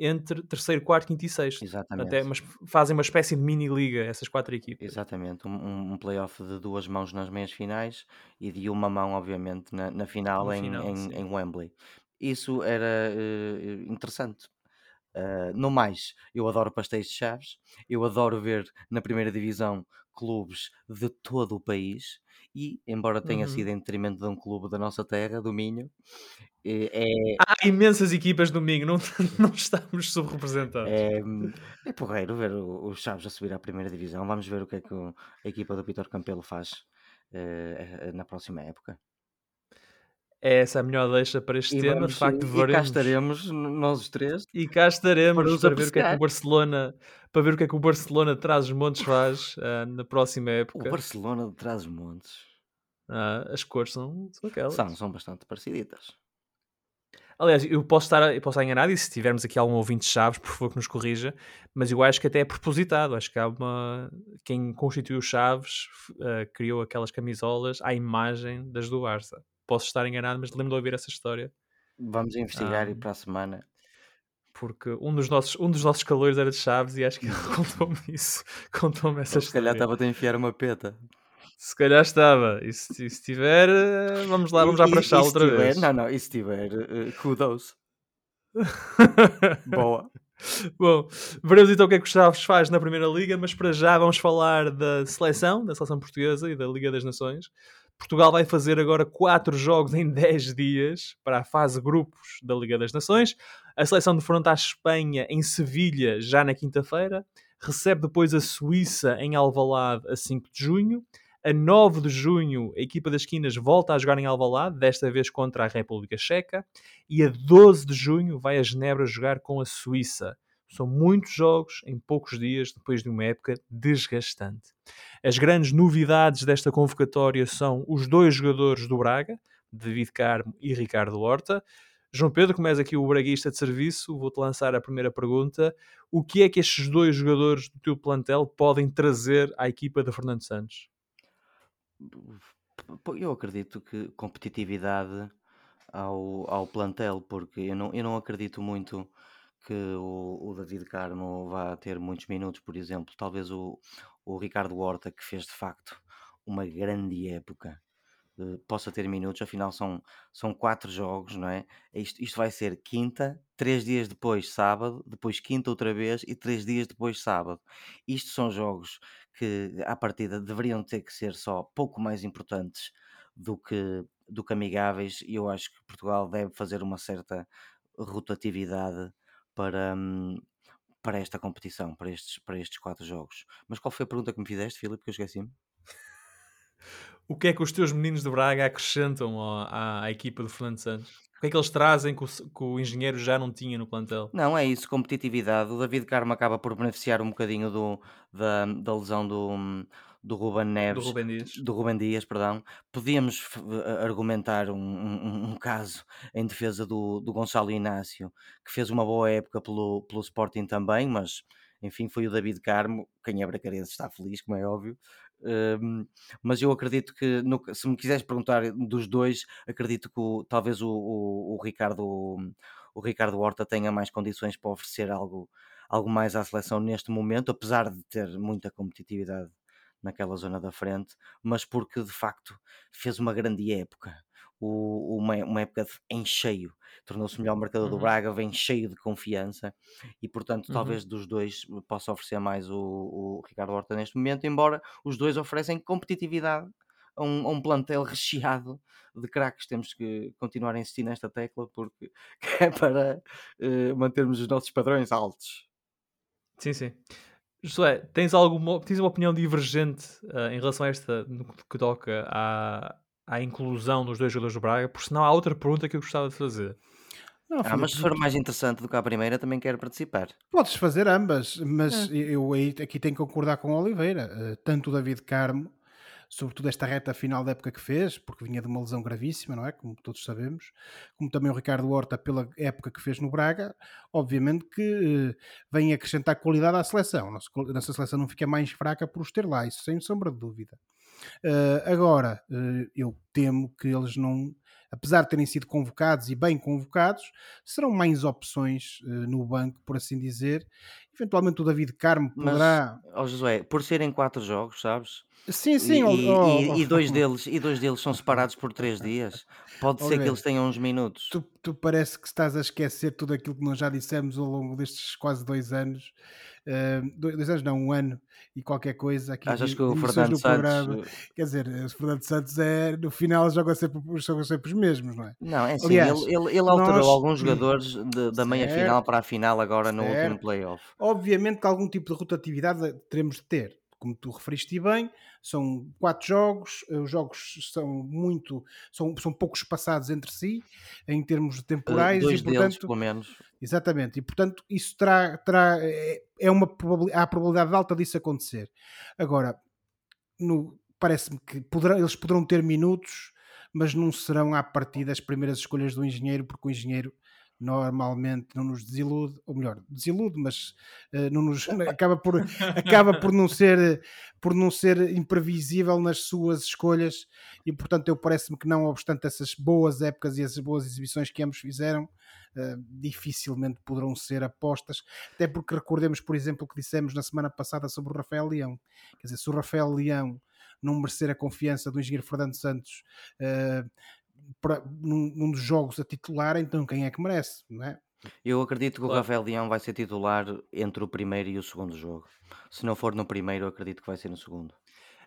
entre terceiro, quarto, quinto e sexto. Exatamente. Até, mas fazem uma espécie de mini-liga essas quatro equipas. Exatamente, um, um playoff de duas mãos nas meias finais e de uma mão, obviamente, na, na final, em, final em, em, Wembley. Isso era uh, interessante. Uh, no mais, eu adoro pastéis de chaves, eu adoro ver na primeira divisão clubes de todo o país e, embora tenha uhum. sido em detrimento de um clube da nossa terra, do Minho, é... Há imensas equipas do Minho, não, não estamos subrepresentados. É, é porreiro ver os Chaves a subir à primeira divisão. Vamos ver o que é que a equipa do Vitor Campelo faz uh, na próxima época. É essa a melhor deixa para este e tema. Vamos, de facto, e, e cá estaremos, nós os três. E cá estaremos para, para ver o que é que o Barcelona para ver o que é que o Barcelona de Trás-os-Montes faz uh, na próxima época. O Barcelona de Trás-os-Montes. Uh, as cores são, são aquelas. São, são bastante parecidas. Aliás, eu posso estar, eu posso estar enganado e se tivermos aqui algum ouvinte de Chaves, por favor que nos corrija, mas eu acho que até é propositado. Acho que há uma. Quem constituiu Chaves uh, criou aquelas camisolas à imagem das do Barça. Posso estar enganado, mas lembro de ouvir essa história. Vamos investigar e para a semana porque um dos nossos, um dos nossos calores era de Chaves e acho que ele contou-me isso, contou-me essa Ou Se calhar estava a enfiar uma peta. Se calhar estava. E se, se tiver, eh, vamos lá, vamos já para Chá outra tiver, vez. Não, não, e se tiver, uh, kudos. Boa. Bom, veremos então o que é que o Chaves faz na Primeira Liga, mas para já vamos falar da seleção, da seleção portuguesa e da Liga das Nações. Portugal vai fazer agora 4 jogos em 10 dias para a fase grupos da Liga das Nações. A seleção defronta a Espanha em Sevilha já na quinta-feira. Recebe depois a Suíça em Alvalade a 5 de junho. A 9 de junho, a equipa das esquinas volta a jogar em Alvalade, desta vez contra a República Checa. E a 12 de junho vai a Genebra jogar com a Suíça. São muitos jogos em poucos dias, depois de uma época desgastante. As grandes novidades desta convocatória são os dois jogadores do Braga, David Carmo e Ricardo Horta. João Pedro, como és aqui o braguista de serviço, vou-te lançar a primeira pergunta. O que é que estes dois jogadores do teu plantel podem trazer à equipa de Fernando Santos? Eu acredito que competitividade ao, ao plantel, porque eu não, eu não acredito muito que o, o David Carmo vá ter muitos minutos, por exemplo. Talvez o, o Ricardo Horta, que fez de facto uma grande época, eh, possa ter minutos. Afinal, são, são quatro jogos, não é? Isto, isto vai ser quinta, três dias depois sábado, depois quinta outra vez e três dias depois sábado. Isto são jogos que, à partida, deveriam ter que ser só pouco mais importantes do que, do que amigáveis. E eu acho que Portugal deve fazer uma certa rotatividade para, hum, para esta competição, para estes, para estes quatro jogos. Mas qual foi a pergunta que me fizeste, Filipe, que eu esqueci-me? o que é que os teus meninos de Braga acrescentam à, à equipa do Fernando Santos? O que é que eles trazem que o, que o, engenheiro já não tinha no plantel? Não, é isso, competitividade. O David Carmo acaba por beneficiar um bocadinho do, da, da lesão do, do Ruben Neves. Do Ruben Dias. Do Ruben Dias, perdão. Podíamos argumentar um, um, um, caso em defesa do, do Gonçalo Inácio, que fez uma boa época pelo, pelo Sporting também, mas enfim, foi o David Carmo. Quem é bracarense está feliz, como é óbvio. Um, mas eu acredito que, no, se me quiseres perguntar dos dois, acredito que o, talvez o, o, o, Ricardo, o Ricardo Horta tenha mais condições para oferecer algo, algo mais à seleção neste momento, apesar de ter muita competitividade naquela zona da frente, mas porque de facto fez uma grande época. o, uma, uma época em cheio. Tornou-se o melhor marcador uhum. do Braga, vem cheio de confiança e, portanto, uhum. talvez dos dois possa oferecer mais o, o Ricardo Horta neste momento, embora os dois oferecem competitividade a um, a um plantel recheado de craques. Temos que continuar a insistir nesta tecla porque é para uh, mantermos os nossos padrões altos. Sim, sim. Josué, tens alguma tens uma opinião divergente uh, em relação a esta no que toca à, à inclusão dos dois jogadores do Braga? Por senão há outra pergunta que eu gostava de fazer. Não, ah, mas se for mais interessante do que a primeira, também quero participar. Podes fazer ambas, mas é. eu aí, aqui tenho que concordar com o Oliveira. Uh, tanto o David Carmo sobretudo esta reta final da época que fez, porque vinha de uma lesão gravíssima, não é? Como todos sabemos, como também o Ricardo Horta pela época que fez no Braga, obviamente que eh, vem acrescentar qualidade à seleção. Nossa, nossa seleção não fica mais fraca por os ter lá, isso sem sombra de dúvida. Uh, agora, uh, eu temo que eles não, apesar de terem sido convocados e bem convocados, serão mais opções uh, no banco, por assim dizer. Eventualmente o David Carmo poderá. Mas, oh Josué, por serem quatro jogos, sabes? Sim, sim. E, oh, oh, e, e, dois deles, e dois deles são separados por três dias. Pode ser que eles tenham uns minutos. Tu, tu, parece que estás a esquecer tudo aquilo que nós já dissemos ao longo destes quase dois anos. Uh, dois anos, não, um ano e qualquer coisa. Aqui, Achas que o Fernando Santos. Programa. Eh, quer dizer, o Fernando Santos é, no final joga sempre, joga sempre os mesmos, não é? Não, é assim. Aliás, ele, ele, ele alterou nós... alguns jogadores de, da meia final para a final agora no certo. último playoff. Obviamente que algum tipo de rotatividade teremos de ter como tu referiste bem, são quatro jogos, eh, os jogos são muito, são, são pouco espaçados entre si, em termos temporais. dois e, portanto, deles, pelo menos. Exatamente, e portanto isso terá, terá é, é uma há a probabilidade alta disso acontecer. Agora, parece-me que poderão, eles poderão ter minutos, mas não serão à partida as primeiras escolhas do engenheiro, porque o engenheiro normalmente não nos desilude, ou melhor, desilude, mas uh, não nos, acaba, por, acaba por, não ser, por não ser imprevisível nas suas escolhas e portanto eu parece-me que não obstante essas boas épocas e essas boas exibições que ambos fizeram, uh, dificilmente poderão ser apostas, até porque recordemos por exemplo o que dissemos na semana passada sobre o Rafael Leão, quer dizer, se o Rafael Leão não merecer a confiança do engenheiro Fernando Santos uh, para, num, num, dos jogos a titular, então quem é que merece, não é? Eu acredito que claro. o Rafael Leão vai ser titular entre o primeiro e o segundo jogo. Se não for no primeiro, acredito que vai ser no segundo.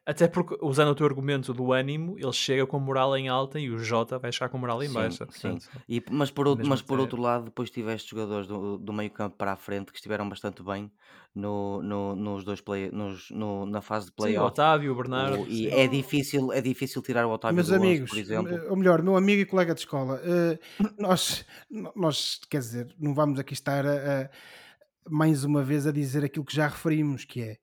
Até porque, usando o teu argumento do ânimo, ele chega com moral em alta e o Jota vai chegar com moral em sim, baixa. Sim, e, mas por, outro, mas por outro lado, depois tiveste jogadores do, do meio campo para a frente que estiveram bastante bem no, no, nos dois play, nos, no, na fase de playoff. Sim, o Otávio, o Bernardo. O, e é difícil, é difícil tirar o Otávio Meus amigos, por exemplo. Ou melhor, meu amigo e colega de escola, uh, nós, nós, quer dizer, não vamos aqui estar a, a, mais uma vez a dizer aquilo que já referimos, que é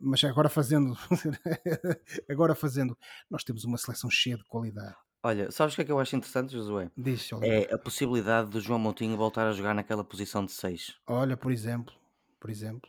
mas agora fazendo, agora fazendo, nós temos uma seleção cheia de qualidade. Olha, sabes o que é que eu acho interessante, Josué? Diz, É a possibilidade do João Moutinho voltar a jogar naquela posição de 6. Olha, por exemplo, por exemplo,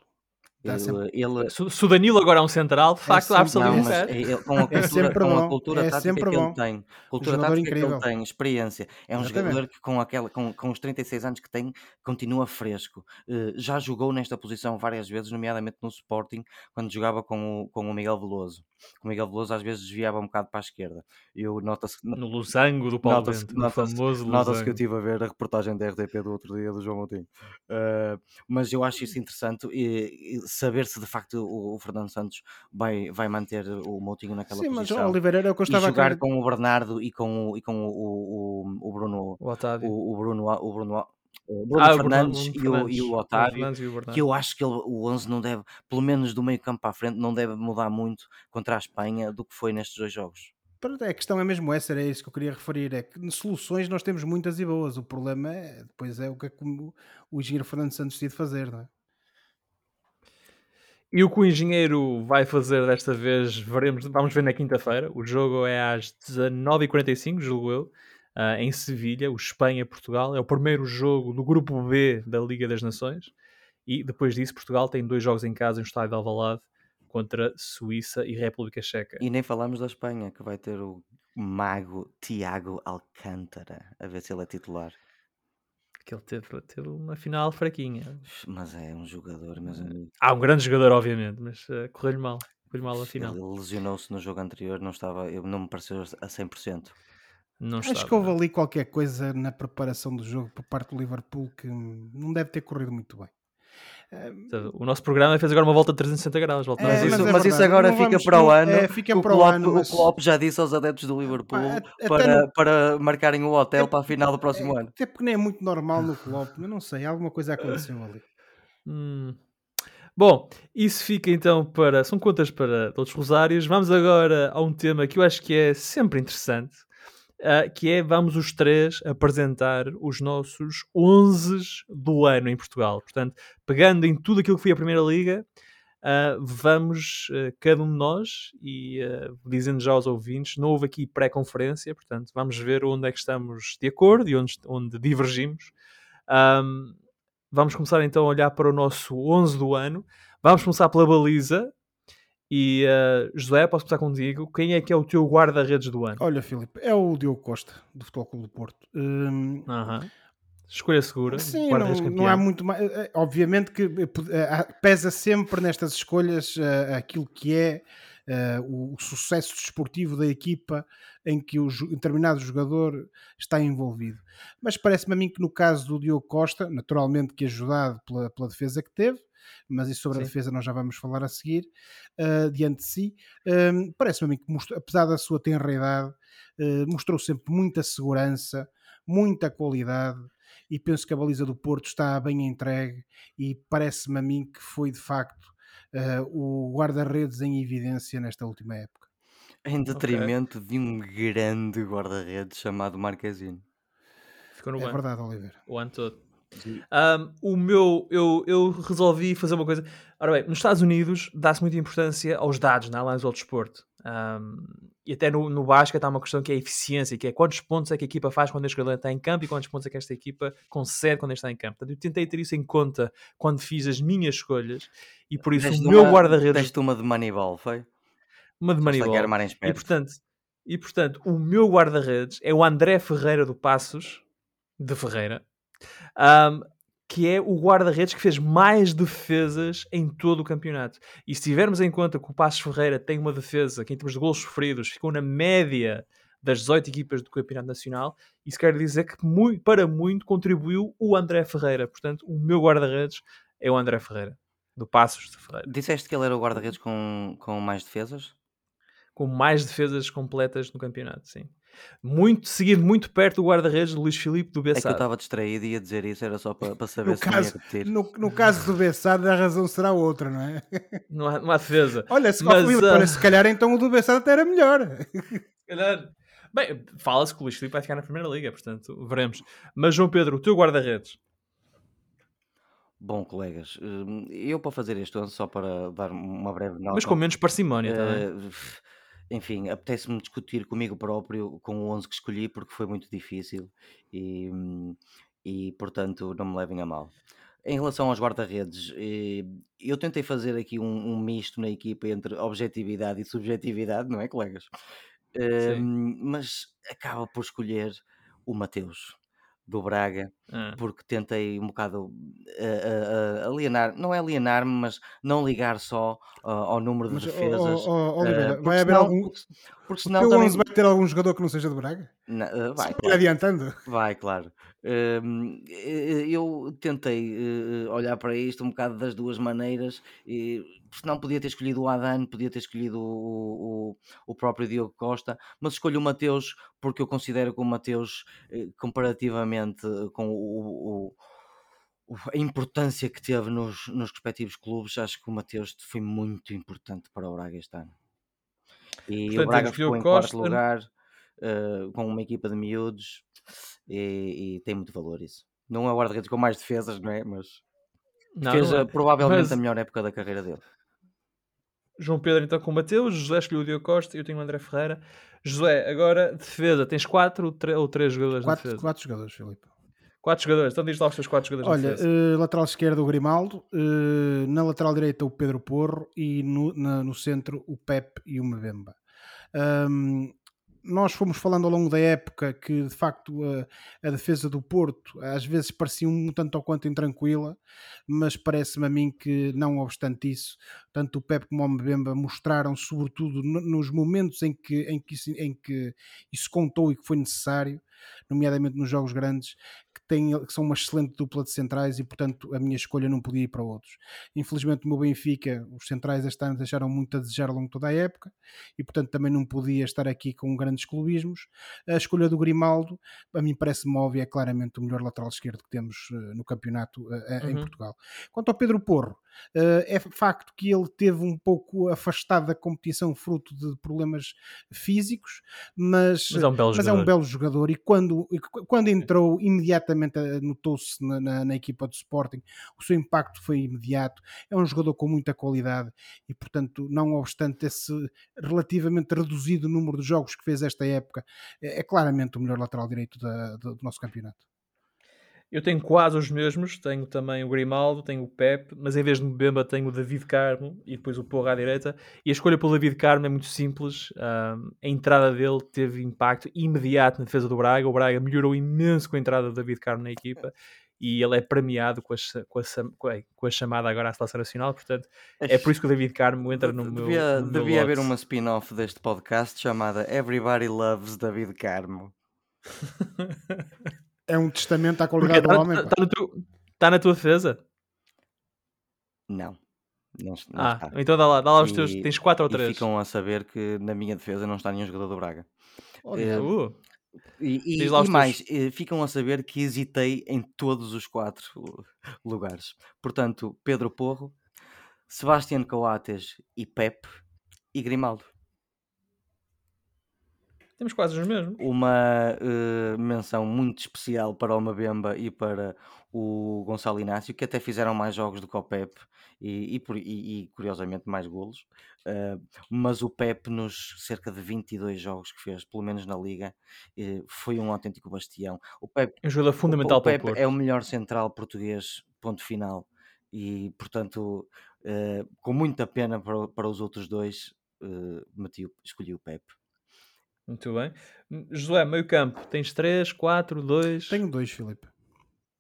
Ele, sempre... ele, Se, se o Danilo agora é um central, de é facto, abre-se ali não, um é- com a É cultura, sempre com a bom, cultura é tática sempre que bom. ele tem, Um cultura jogador tática que ele incrível. tem, experiência, é um Exatamente. jogador que com, aquela, com, com os 36 anos que tem, continua fresco. Eh, já jogou nesta posição várias vezes, nomeadamente no Sporting, quando jogava com o, com o Miguel Veloso. O Miguel Veloso às vezes desviava um bocado para a esquerda. Eu nota-se No losango do Paulo Nota-se Bento, no nota famoso nota que eu estive a ver a reportagem da RTP do outro dia do João Moutinho. Uh, mas eu acho isso interessante e, e saber se de facto o, o Fernando Santos vai, vai manter o Moutinho naquela Sim, mas posição Oliveira era o que eu e estava a jogar querer. com o Bernardo e com, o- e com o, o, o Bruno O Otávio. o, o Bruno o Bruno o Bruno Ah, o Bruno, Fernandes Bruno e o, e Fernandes. o Otávio Fernandes e o que eu acho que ele- o 11 não deve, pelo menos do meio campo para a frente, não deve mudar muito contra a Espanha do que foi nestes dois jogos. Pronto, A questão é mesmo essa, era isso que eu queria referir. É que soluções nós temos muitas e boas. O problema é depois é o que é o o engenheiro Fernando Santos decide fazer, não é? E o que o engenheiro vai fazer desta vez, veremos, vamos ver na quinta-feira. O jogo é às 19h45, julgo eu, ah, em Sevilha, o Espanha-Portugal. É o primeiro jogo do grupo B da Liga das Nações. E depois disso, Portugal tem dois jogos em casa no estádio de Alvalade contra Suíça e República Checa. E nem falamos da Espanha, que vai ter o mago Tiago Alcântara, a ver se ele é titular. Que ele teve, teve uma final fraquinha. Mas é um jogador, meus amigos. Há um grande jogador, obviamente, mas ah, correu-lhe mal. Correu-lhe mal a final. Ele lesionou-se no jogo anterior, não estava, eu- não me pareceu a 100%. Não Acho estava, que houve não. ali qualquer coisa na preparação do jogo por parte do Liverpool que não deve ter corrido muito bem. O nosso programa fez agora uma volta de 360 graus. Volta mas, É, isso, mas é mas isso agora Não fica para o ano. é, fica o para o Klopp, ano, mas- O Klopp já disse aos adeptos do Liverpool Pá, para, no- para marcarem o hotel para a final do próximo ano. Até porque nem é muito normal no Klopp, mas não sei, alguma coisa aconteceu ali. Hum. Bom, isso fica então para. São contas para outros rosários. Vamos agora a um tema que eu acho que é sempre interessante, ah, que é vamos os três apresentar os nossos 11 do ano em Portugal. Portanto, pegando em tudo aquilo que foi a Primeira Liga, ah, vamos, ah, cada um de nós, e dizendo já aos ouvintes, não houve aqui pré-conferência, portanto, vamos ver onde é que estamos de acordo e onde, onde divergimos. Ahm, vamos começar então a olhar para o nosso 11 do ano. Vamos começar pela baliza. E ah, José, posso começar contigo. Quem é que é o teu guarda-redes do ano? Olha, Filipe, é o Diogo Costa, do Futebol Clube do Porto. Hum. Escolha segura. Sim, não, não há muito mais. eh, eh, Obviamente que pesa sempre nestas escolhas aquilo que é o, sucesso desportivo da equipa em que o determinado jogador está envolvido. Mas parece-me a mim que no caso do Diogo Costa, naturalmente que ajudado pela, pela defesa que teve, mas isso sobre a Sim. defesa nós já vamos falar a seguir, eh, diante de si, eh, parece-me a mim que, mostrou- apesar da sua tenra idade, eh, mostrou sempre muita segurança, muita qualidade e penso que a baliza do Porto está bem entregue e parece-me a mim que foi de facto eh, o guarda-redes em evidência nesta última época. Em detrimento de um grande guarda-redes chamado Marquezine. Ficou no é banco verdade, Oliveira. o ano todo. Um, o meu, eu, eu resolvi fazer uma coisa. Ora bem, nos Estados Unidos dá-se muita importância aos dados na análise do desporto. Um, e até no, no basquete há uma questão que é a eficiência, que é quantos pontos é que a equipa faz quando este jogador está em campo e quantos pontos é que esta equipa concede quando está em campo. Portanto, eu tentei ter isso em conta quando fiz as minhas escolhas e por isso Deste o meu guarda-redes, deste uma de Moneyball, foi? uma de Moneyball, e portanto, e portanto, o meu guarda-redes é o André Ferreira do Passos, de Ferreira, ahm, que é o guarda-redes que fez mais defesas em todo o campeonato. E se tivermos em conta que o Passos Ferreira tem uma defesa que, em termos de golos sofridos, ficou na média das 18 equipas do Campeonato Nacional, isso quer dizer que muito, para muito contribuiu o André Ferreira. Portanto, o meu guarda-redes é o André Ferreira, do Passos de Ferreira, Disseste que ele era o guarda-redes com, com mais defesas? com mais defesas completas no campeonato, sim. Muito, seguido muito perto do guarda-redes do Luís Filipe do É que eu Bessado. estava distraído e ia dizer isso, era só para, para saber No se não ia caso, repetir. no, no caso do Bessade, a razão será outra, não é? Não, há, não há defesa. Olha, se, Mas, olha, se calhar então o do Bessade até era melhor. calhar. Bem, fala-se que o Luís Filipe vai ficar na Primeira Liga, portanto, veremos. Mas, João Pedro, o teu guarda-redes. Bom, colegas, hum, eu para fazer isto, só para dar uma breve nota. Mas com menos parcimónia também. Enfim, apetece-me discutir comigo próprio com o 11 que escolhi porque foi muito difícil e, e portanto não me levem a mal. Em relação aos guarda-redes, eh, eu tentei fazer aqui um, um misto na equipa entre objetividade e subjetividade, não é, colegas? Sim. Hum, mas acaba por escolher o Mateus do Braga Ah, porque tentei um bocado eh, eh, alienar, não é alienar-me, mas não ligar só ah, ao número de Mas, defesas. eh, Oliveira, porque vai haver senão- algum. porque- Porque O senão teu também. 11 vai ter algum jogador que não seja de Braga? Vai, claro. adiantando. Vai, claro. Hum, eu tentei olhar para isto um bocado das duas maneiras, e, porque não podia ter escolhido o Adan, podia ter escolhido o, o, o próprio Diogo Costa, mas escolho o Mateus porque eu considero que o Mateus, comparativamente com o, o- o- a importância que teve nos, nos respectivos clubes, acho que o Mateus foi muito importante para o Braga este ano. E Portanto, o Braga ficou em quarto Costa. lugar eh, com uma equipa de miúdos e, e tem muito valor isso. Não é o guarda-redes com mais defesas, não é? Mas não, fez não é. provavelmente Mas- a melhor época da carreira dele. João Pedro então combateu, José escolheu o Diogo Costa e eu tenho o André Ferreira. José, agora defesa, tens quatro ou três jogadores Quatro, defesa? quatro jogadores, Filipe. Quatro jogadores, então diz lá os teus quatro jogadores Olha, eh, lateral esquerdo o Grimaldo, eh, na lateral direita o Pedro Porro. E no, na- no centro o Pep e o Mbemba. Ahm, nós fomos falando ao longo da época que de facto a, a, defesa do Porto às vezes parecia um tanto ou quanto intranquila, mas parece-me a mim que não obstante isso, tanto o Pep como o Mbemba mostraram, sobretudo nos momentos em que, em que, isso, em que isso contou e que foi necessário, nomeadamente nos jogos grandes, têm, que são uma excelente dupla de centrais e, portanto, a minha escolha não podia ir para outros. Infelizmente, o meu Benfica, os centrais este ano deixaram muito a desejar ao longo de toda a época e, portanto, também não podia estar aqui com grandes clubismos. A escolha do Grimaldo, a mim parece-me óbvia, é claramente o melhor lateral esquerdo que temos uh, no campeonato uh, uhum. em Portugal. Quanto ao Pedro Porro, é facto que ele teve um pouco afastado da competição fruto de problemas físicos, mas, mas, é, um belo mas é um belo jogador. E quando, quando entrou imediatamente notou-se na, na, na, equipa do Sporting, o seu impacto foi imediato, é um jogador com muita qualidade e portanto não obstante esse relativamente reduzido número de jogos que fez esta época, é, é claramente o melhor lateral direito da, do nosso campeonato. Eu tenho quase os mesmos, tenho também o Grimaldo, tenho o Pep, mas em vez de Mbemba tenho o David Carmo e depois o Porra à direita. E a escolha pelo David Carmo é muito simples. Um, a entrada dele teve impacto imediato na defesa do Braga. O Braga melhorou imenso com a entrada do David Carmo na equipa e ele é premiado com a, com a, com a chamada agora à seleção nacional, portanto é por isso que o David Carmo entra no meu. Devia, no meu devia haver uma spin-off deste podcast chamada Everybody Loves David Carmo. É um testamento à qualidade Porque do tá, homem. Está na, tá na tua defesa? Não. Não, não ah, está. então dá lá, dá lá os teus. Tens 4 ou 3. ficam a saber que na minha defesa não está nenhum jogador do Braga. Olha, uh, e, e, e mais, teus... Eh, ficam a saber que hesitei em todos os quatro lugares. Portanto, Pedro Porro, Sebastián Coates e Pep e Grimaldo. Temos quase os mesmos. Uma uh, menção muito especial para o Mabemba e para o Gonçalo Inácio, que até fizeram mais jogos do que o Pep e, e, e, curiosamente mais golos. Uh, mas o Pep, nos cerca de 22 jogos que fez, pelo menos na Liga, uh, foi um autêntico bastião. O Pep, é um jogador fundamental o, o Pep é o melhor central português, ponto final. E portanto, com muita pena para, para os outros dois, meti, escolhi o Pep. Muito bem. Josué, meio campo, tens 3, 4, 2. Tenho dois, Filipe.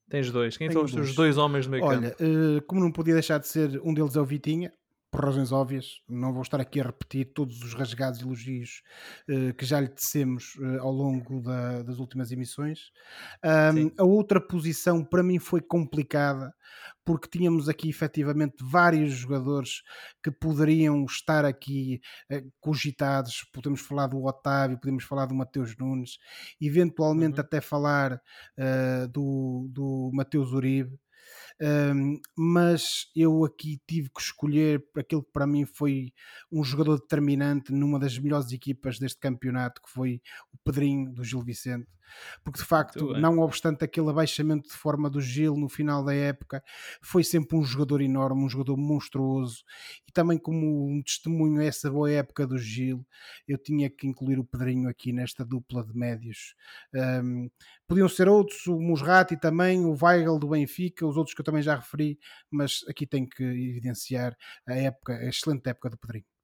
Tens dois. Quem Tenho são os teus dois homens do meio Olha, campo? Olha, uh, como não podia deixar de ser, um deles é o Vitinha, por razões óbvias, não vou estar aqui a repetir todos os rasgados elogios uh, que já lhe tecemos uh, ao longo da, das últimas emissões. Um, a outra posição para mim foi complicada, porque tínhamos aqui efetivamente vários jogadores que poderiam estar aqui uh, cogitados. Podemos falar do Otávio, podemos falar do Mateus Nunes, eventualmente uhum. até falar do, do Mateus Uribe. Um, mas eu aqui tive que escolher aquilo que para mim foi um jogador determinante numa das melhores equipas deste campeonato, que foi o Pedrinho do Gil Vicente porque de facto, não obstante aquele abaixamento de forma do Gil no final da época, foi sempre um jogador enorme, um jogador monstruoso e também como um testemunho a essa boa época do Gil, eu tinha que incluir o Pedrinho aqui nesta dupla de médios. Um, podiam ser outros, o Musrati também, o Weigl do Benfica, os outros que eu também já referi, mas aqui tenho que evidenciar a época, a excelente época do Pedrinho.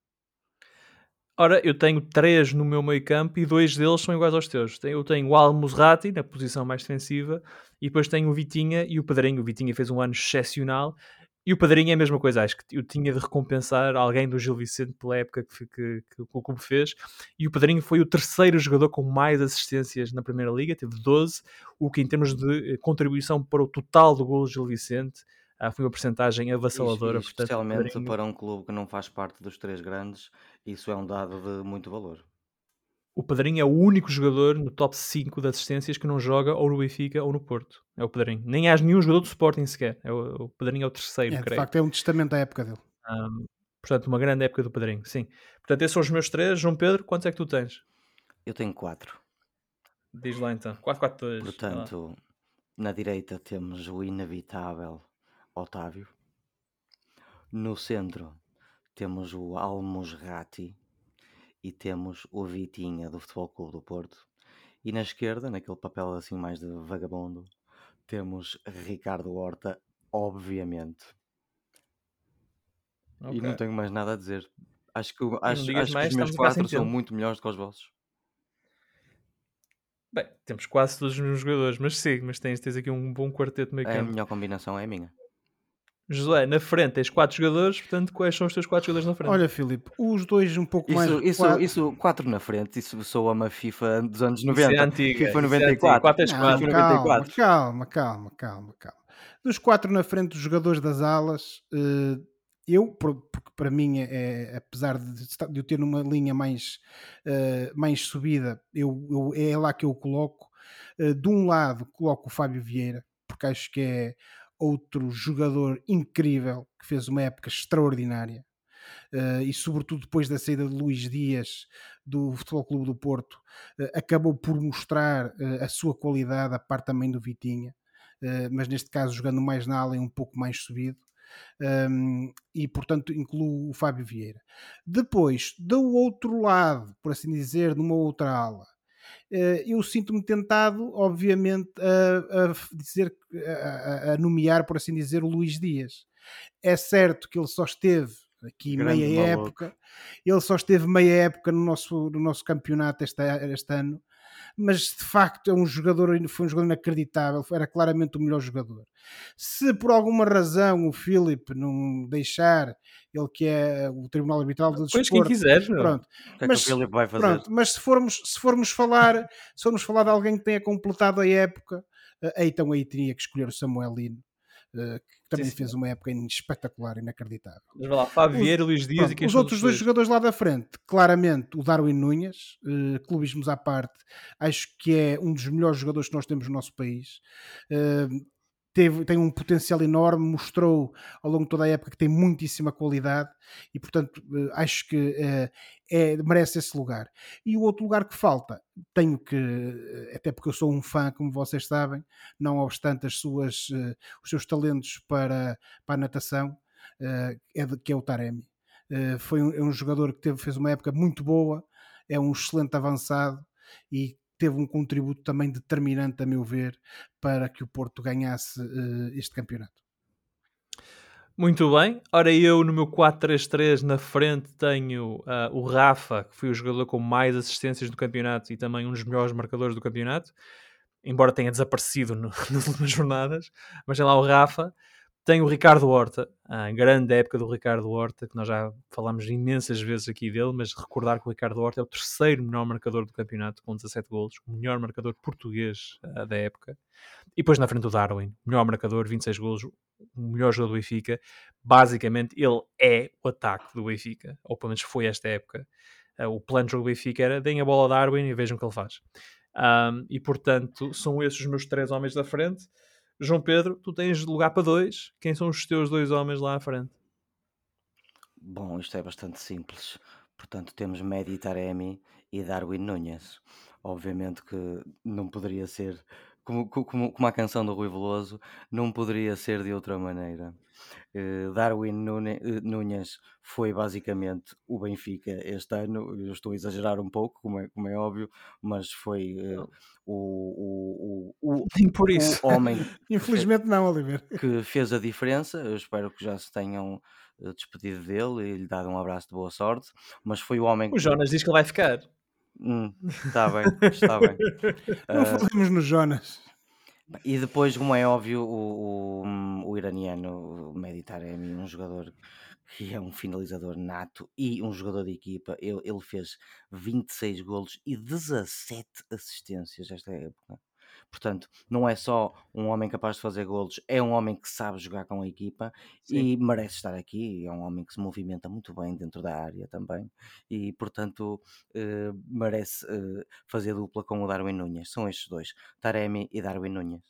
Ora, eu tenho três no meu meio campo e dois deles são iguais aos teus. Eu tenho o Al-Musrati na posição mais defensiva e depois tenho o Vitinha e o Pedrinho. O Vitinha fez um ano excepcional e o Pedrinho é a mesma coisa. Acho que eu tinha de recompensar alguém do Gil Vicente pela época que, que, que o clube fez. E o Pedrinho foi o terceiro jogador com mais assistências na Primeira Liga, teve 12, o que em termos de eh, contribuição para o total do gol do Gil Vicente ah, foi uma porcentagem avassaladora. Isso, portanto, especialmente para um clube que não faz parte dos três grandes, isso é um dado de muito valor. O Pedrinho é o único jogador no top 5 de assistências que não joga ou no Benfica ou no Porto. É o Pedrinho. Nem há nenhum jogador do Sporting sequer. É o, o Pedrinho é o terceiro, é, creio. De facto, é um testamento da época dele. Um, portanto, uma grande época do Pedrinho, sim. Portanto, esses são os meus três. João Pedro, quantos é que tu tens? Eu tenho quatro. Diz lá então. 4-4-2. Portanto, na direita temos o inevitável Otávio. No centro temos o Almusrati e temos o Vitinha do Futebol Clube do Porto. E na esquerda, naquele papel assim mais de vagabundo, temos Ricardo Horta, obviamente. Okay. E não tenho mais nada a dizer. Acho que, acho, acho mais, que os meus quatro são muito melhores do que os vossos. Bem, temos quase todos os meus jogadores, mas sim, mas tens, tens aqui um bom quarteto meio campo. A melhor combinação é a minha. Josué, na frente tens quatro jogadores, portanto, quais são os teus quatro jogadores na frente? Olha, Filipe, os dois um pouco isso, mais. Isso, quatro... isso, quatro na frente, isso soa uma FIFA dos anos 90. Isso é antiga, FIFA 94. 4 Não, calma, 94. Calma, calma, calma, calma. Dos quatro na frente, dos jogadores das alas, eh, eu, porque para mim, é, é apesar de, eu ter numa linha mais, uh, mais subida, eu, eu, é lá que eu coloco. Uh, de um lado, coloco o Fábio Vieira, porque acho que é outro jogador incrível que fez uma época extraordinária. Uh, e sobretudo depois da saída de Luís Dias do Futebol Clube do Porto, uh, acabou por mostrar uh, a sua qualidade, a parte também do Vitinha, mas neste caso jogando mais na ala e um pouco mais subido. Um, e portanto incluo o Fábio Vieira. Depois, do outro lado, por assim dizer, numa outra ala, eu sinto-me tentado, obviamente, a, a dizer, a, a, nomear, por assim dizer, o Luís Dias. É certo que ele só esteve aqui Grande meia maluco. época, ele só esteve meia época no nosso, no nosso campeonato este, este ano, mas de facto é um jogador, foi um jogador inacreditável, era claramente o melhor jogador. Se por alguma razão o Philip não deixar, ele que é o Tribunal Arbitral do Desporto... Pois quem quiser, pronto. O que é mas, que o Philip vai fazer? Pronto, mas se formos, se formos falar, se formos falar de alguém que tenha completado a época, eh, então aí teria que escolher o Samuelino eh, que também sim, fez sim. uma época espetacular, inacreditável. Mas vai lá, Luís Dias pronto, e Os outros dois jogadores lá da frente, claramente o Darwin Nunes, uh, clubismos à parte, acho que é um dos melhores jogadores que nós temos no nosso país. Uh, teve, tem um potencial enorme, mostrou ao longo de toda a época que tem muitíssima qualidade e, portanto, eh, acho que é, é, merece esse lugar. E o outro lugar que falta, tenho que, eh, até porque eu sou um fã, como vocês sabem, não obstante as suas, os seus talentos para, para a natação, é que é o Taremi. Foi um, é um jogador que teve, fez uma época muito boa, é um excelente avançado e teve um contributo também determinante, a meu ver, para que o Porto ganhasse uh, este campeonato. Muito bem, ora eu no meu 4-3-3 na frente tenho uh, o Rafa, que foi o jogador com mais assistências do campeonato e também um dos melhores marcadores do campeonato, embora tenha desaparecido no, nas últimas jornadas, mas tem lá o Rafa. Tem o Ricardo Horta, a grande época do Ricardo Horta, que nós já falamos imensas vezes aqui dele, mas recordar que o Ricardo Horta é o terceiro melhor marcador do campeonato, com 17 golos, o melhor marcador português uh, da época. E depois na frente o Darwin, melhor marcador, 26 golos, o melhor jogador do Benfica. Basicamente, ele é o ataque do Benfica, ou pelo menos foi esta época. Uh, o plano de jogo do Benfica era deem a bola ao Darwin e vejam o que ele faz. Um, e portanto, são esses os meus três homens da frente. João Pedro, tu tens lugar para dois. Quem são os teus dois homens lá à frente? Bom, isto é bastante simples. Portanto, temos Medi Taremi e Darwin Nunes. Obviamente que não poderia ser, como, como, como a canção do Rui Veloso, não poderia ser de outra maneira. Eh, Darwin Nunes foi basicamente o Benfica este ano. Eu estou a exagerar um pouco, como é, como é óbvio, mas foi uh, o, o, o, Nem por isso. o homem. Infelizmente, não, Oliver. Que fez a diferença. Eu espero que já se tenham eh, despedido dele e lhe dado um abraço de boa sorte. Mas foi o homem. O Jonas diz que ele vai ficar. Hum, está bem, está bem. Não falemos no Jonas. E depois, como é óbvio, o, o, o iraniano o Meditaremi, é um jogador que é um finalizador nato e um jogador de equipa. Ele, ele fez 26 golos e 17 assistências esta época. Portanto, não é só um homem capaz de fazer golos, é um homem que sabe jogar com a equipa Sim. e merece estar aqui. É um homem que se movimenta muito bem dentro da área também e, portanto, eh, merece eh, fazer dupla com o Darwin Nunes. São estes dois, Taremi e Darwin Nunes.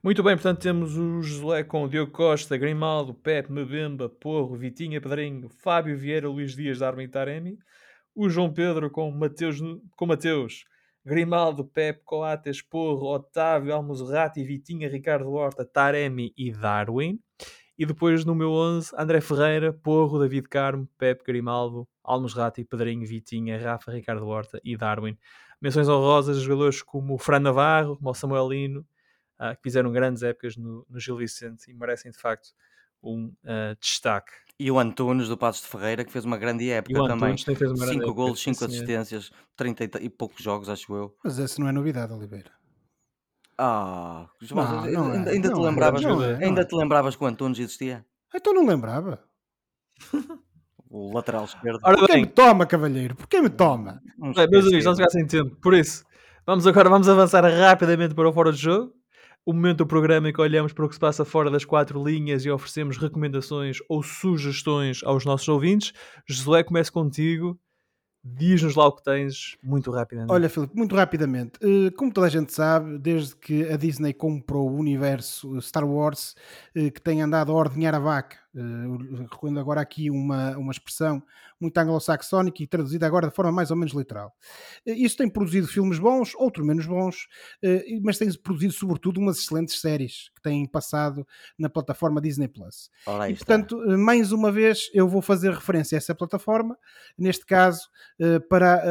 Muito bem, portanto temos o Josué com o Diogo Costa, Grimaldo, Pepe, Mebemba, Porro, Vitinha, Pedrinho, Fábio Vieira, Luís Dias, Darwin e Taremi. O João Pedro com Mateus, com Mateus Grimaldo, Pepe, Coates, Porro, Otávio, Almozerati, Vitinha, Ricardo Horta, Taremi e Darwin. E depois no meu 11, André Ferreira, Porro, David Carmo, Pepe, Grimaldo, Almozerati, Pedrinho, Vitinha, Rafa, Ricardo Horta e Darwin. Menções honrosas a jogadores como Fran Navarro, como Samuelino, uh, que fizeram grandes épocas no, no Gil Vicente e merecem de facto um uh, destaque. E o Antunes do Passos de Ferreira, que fez uma grande época também. 5 golos, 5 assistências, 30 e poucos jogos, acho eu. Mas esse não é novidade, Oliveira. Ah, não, não é, ainda, te lembravas, é, ainda te lembravas que o Antunes existia? Então não lembrava. o lateral esquerdo. Ora, Porquê me toma, cavalheiro? Porquê me toma? Bem, meus amigos, não se sem tempo. Por isso, vamos agora vamos avançar rapidamente para o fora de jogo o momento do programa em que olhamos para o que se passa fora das quatro linhas e oferecemos recomendações ou sugestões aos nossos ouvintes. Josué, comece contigo. Diz-nos lá o que tens, muito rapidamente. Olha, Filipe, muito rapidamente. Eh, como toda a gente sabe, desde que a Disney comprou o universo Star Wars, eh, que tem andado a ordenhar a vaca Uh, recorrendo agora aqui uma, uma expressão muito anglo-saxónica e traduzida agora de forma mais ou menos literal. Uh, isso tem produzido filmes bons, outros menos bons, uh, mas tem produzido sobretudo umas excelentes séries que têm passado na plataforma Disney Plus. e, portanto, mais uma vez eu vou fazer referência a essa plataforma, neste caso para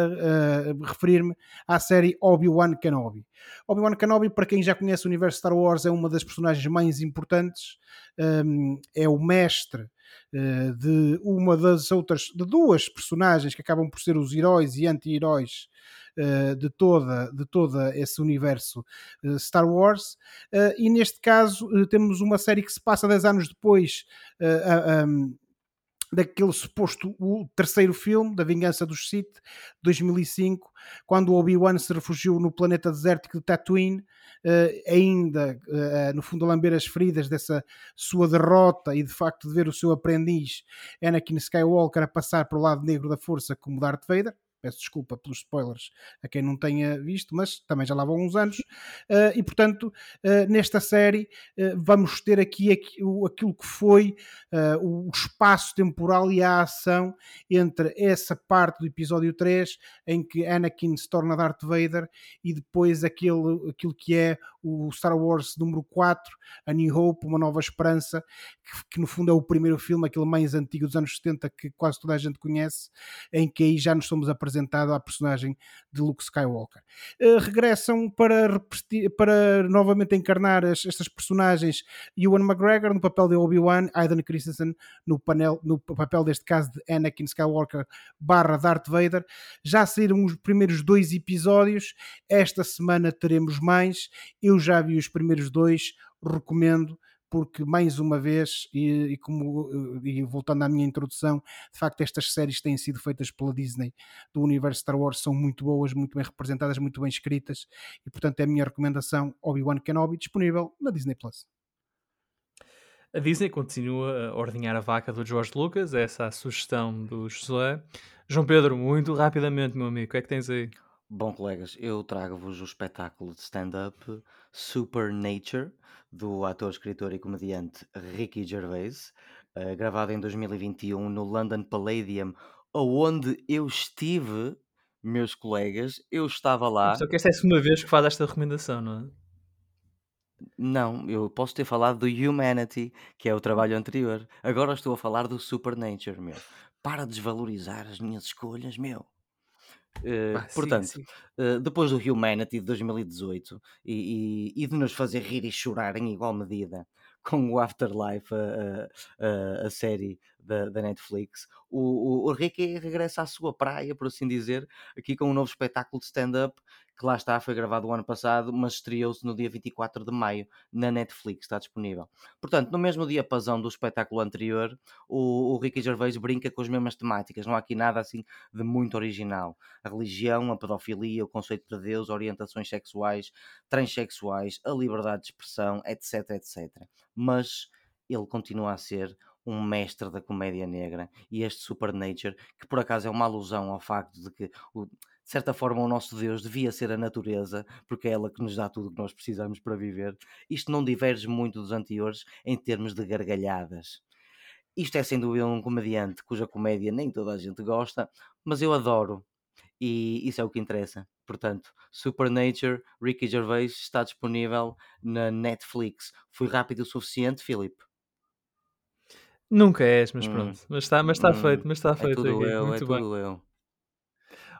referir-me à série Obi-Wan Kenobi. Obi-Wan Kenobi, para quem já conhece o universo Star Wars, é uma das personagens mais importantes, um, é o mestre uh, de uma das outras, de duas personagens que acabam por ser os heróis e anti-heróis uh, de, toda, de toda esse universo uh, Star Wars. e neste caso temos uma série que se passa 10 anos depois. Um, daquele suposto o terceiro filme, da Vingança dos Sith, 2005, quando Obi-Wan se refugiou no planeta desértico de Tatooine, uh, ainda uh, no fundo a lamber as feridas dessa sua derrota e de facto de ver o seu aprendiz Anakin Skywalker a passar para o lado negro da força como Darth Vader, peço desculpa pelos spoilers a quem não tenha visto, mas também já lá vão uns anos, uh, e portanto, uh, nesta série uh, vamos ter aqui, aqui o, aquilo que foi o espaço temporal e a ação entre essa parte do episódio 3 em que Anakin se torna Darth Vader e depois aquele, aquilo que é o Star Wars número 4, A New Hope, Uma Nova Esperança, que, que no fundo é o primeiro filme, aquele mais antigo dos anos 70 que quase toda a gente conhece, em que aí já nos somos apresentados apresentado à personagem de Luke Skywalker. Uh, regressam para, para novamente encarnar as, estas personagens Ewan McGregor no papel de Obi-Wan, Aidan Christensen no, panel, no papel deste caso de Anakin Skywalker barra Darth Vader. Já saíram os primeiros dois episódios, esta semana teremos mais. Eu já vi os primeiros dois, recomendo porque mais uma vez, e, e, como, e voltando à minha introdução, de facto estas séries têm sido feitas pela Disney do universo Star Wars, são muito boas, muito bem representadas, muito bem escritas, e portanto é a minha recomendação Obi-Wan Kenobi, disponível na Disney Plus. A Disney continua a ordenhar a vaca do George Lucas, essa é a sugestão do José. João Pedro, muito rapidamente, meu amigo, o que é que tens aí? Bom, colegas, eu trago-vos o espetáculo de stand-up Super Nature, do ator, escritor e comediante Ricky Gervais, uh, gravado em 2021 no London Palladium, onde eu estive, meus colegas, eu estava lá. Só que esta é a segunda vez que faz esta recomendação, não é? Não, eu posso ter falado do Humanity, que é o trabalho anterior. Agora estou a falar do Supernature, meu. Para desvalorizar as minhas escolhas, meu. Uh, ah, portanto, sim, sim. Uh, depois do Humanity de 2018 e, e, e, de nos fazer rir e chorar em igual medida com o Afterlife, a, a, a série da, da Netflix, o, o, o Ricky regressa à sua praia, por assim dizer, aqui com um novo espetáculo de stand-up que lá está, foi gravado o ano passado, mas estreou-se no dia 24 de maio na Netflix, está disponível. Portanto, no mesmo dia pasão do espetáculo anterior, o, o Ricky Gervais brinca com as mesmas temáticas, não há aqui nada assim de muito original. A religião, a pedofilia, o conceito de Deus, orientações sexuais, transexuais, a liberdade de expressão, etc, etc. Mas ele continua a ser um mestre da comédia negra e este Supernature, que por acaso é uma alusão ao facto de que o, de certa forma, o nosso Deus devia ser a natureza, porque é ela que nos dá tudo o que nós precisamos para viver. Isto não diverge muito dos anteriores em termos de gargalhadas. Isto é sem dúvida um comediante cuja comédia nem toda a gente gosta, mas eu adoro e isso é o que interessa. Portanto, Supernature, Ricky Gervais está disponível na Netflix. Fui rápido o suficiente, Filipe? Nunca és, mas hum. pronto. Mas está, mas está hum. feito, mas está é feito. Tudo eu, Muito é bem. tudo eu.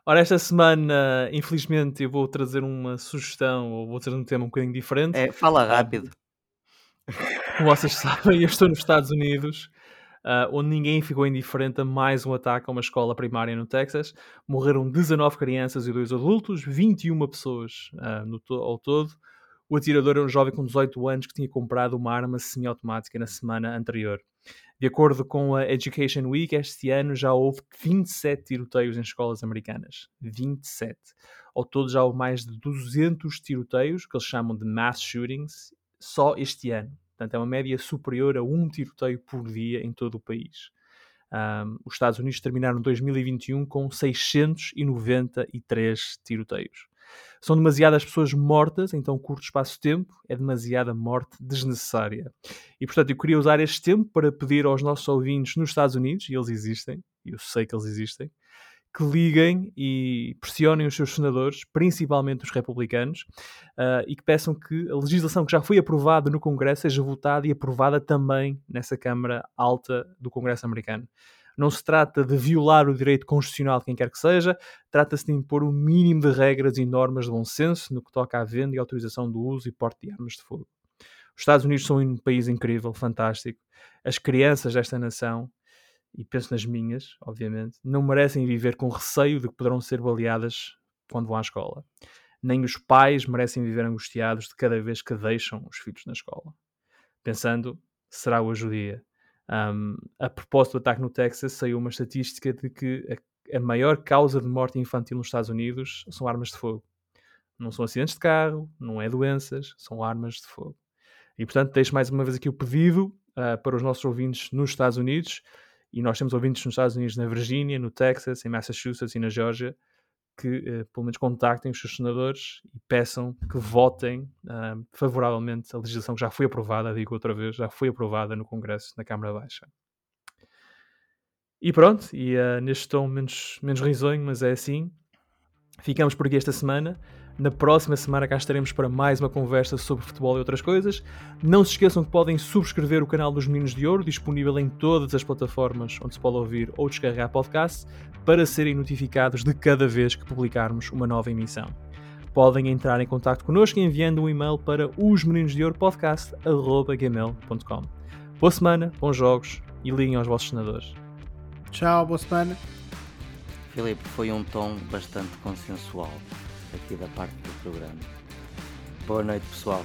Ora, esta semana, infelizmente, eu vou trazer uma sugestão, ou vou trazer um tema um bocadinho diferente. É, fala rápido. Como vocês sabem, eu estou nos Estados Unidos uh, onde ninguém ficou indiferente a mais um ataque a uma escola primária no Texas. Morreram 19 crianças e 2 adultos, 21 pessoas uh, no to ao todo. O atirador era um jovem com 18 anos que tinha comprado uma arma semiautomática na semana anterior. De acordo com a Education Week, este ano já houve 27 tiroteios em escolas americanas. 27. Ao todo já houve mais de 200 tiroteios, que eles chamam de mass shootings, só este ano. Portanto, é uma média superior a um tiroteio por dia em todo o país. Um, os Estados Unidos terminaram 2021 com 693 tiroteios. São demasiadas pessoas mortas em tão curto espaço de tempo, é demasiada morte desnecessária. E portanto, eu queria usar este tempo para pedir aos nossos ouvintes nos Estados Unidos, e eles existem, e eu sei que eles existem, que liguem e pressionem os seus senadores, principalmente os republicanos, uh, e que peçam que a legislação que já foi aprovada no Congresso seja votada e aprovada também nessa Câmara Alta do Congresso americano. Não se trata de violar o direito constitucional de quem quer que seja, trata-se de impor um mínimo de regras e normas de bom senso no que toca à venda e autorização do uso e porte de armas de fogo. Os Estados Unidos são um país incrível, fantástico. As crianças desta nação, e penso nas minhas, obviamente, não merecem viver com receio de que poderão ser baleadas quando vão à escola. Nem os pais merecem viver angustiados de cada vez que deixam os filhos na escola. Pensando, será hoje o dia. Um, a propósito do ataque no Texas, saiu uma estatística de que a, a, maior causa de morte infantil nos Estados Unidos são armas de fogo. Não são acidentes de carro, não é doenças, são armas de fogo. E portanto, deixo mais uma vez aqui o pedido uh, para os nossos ouvintes nos Estados Unidos, e nós temos ouvintes nos Estados Unidos, na Virgínia, no Texas, em Massachusetts e na Geórgia, que uh, pelo menos contactem os seus senadores e peçam que votem uh, favoravelmente a legislação que já foi aprovada, digo outra vez, já foi aprovada no Congresso, na Câmara Baixa. E pronto, e uh, neste tom menos, menos risonho, mas é assim. Ficamos por aqui esta semana. Na próxima semana cá estaremos para mais uma conversa sobre futebol e outras coisas. Não se esqueçam que podem subscrever o canal dos Meninos de Ouro, disponível em todas as plataformas onde se pode ouvir ou descarregar podcast, para serem notificados de cada vez que publicarmos uma nova emissão. Podem entrar em contato connosco enviando um e-mail para osmeninosdeouropodcast.gmail.com Boa semana, bons jogos e liguem aos vossos senadores. Tchau, boa semana. Filipe, foi um tom bastante consensual aqui da parte do programa. Boa noite, pessoal.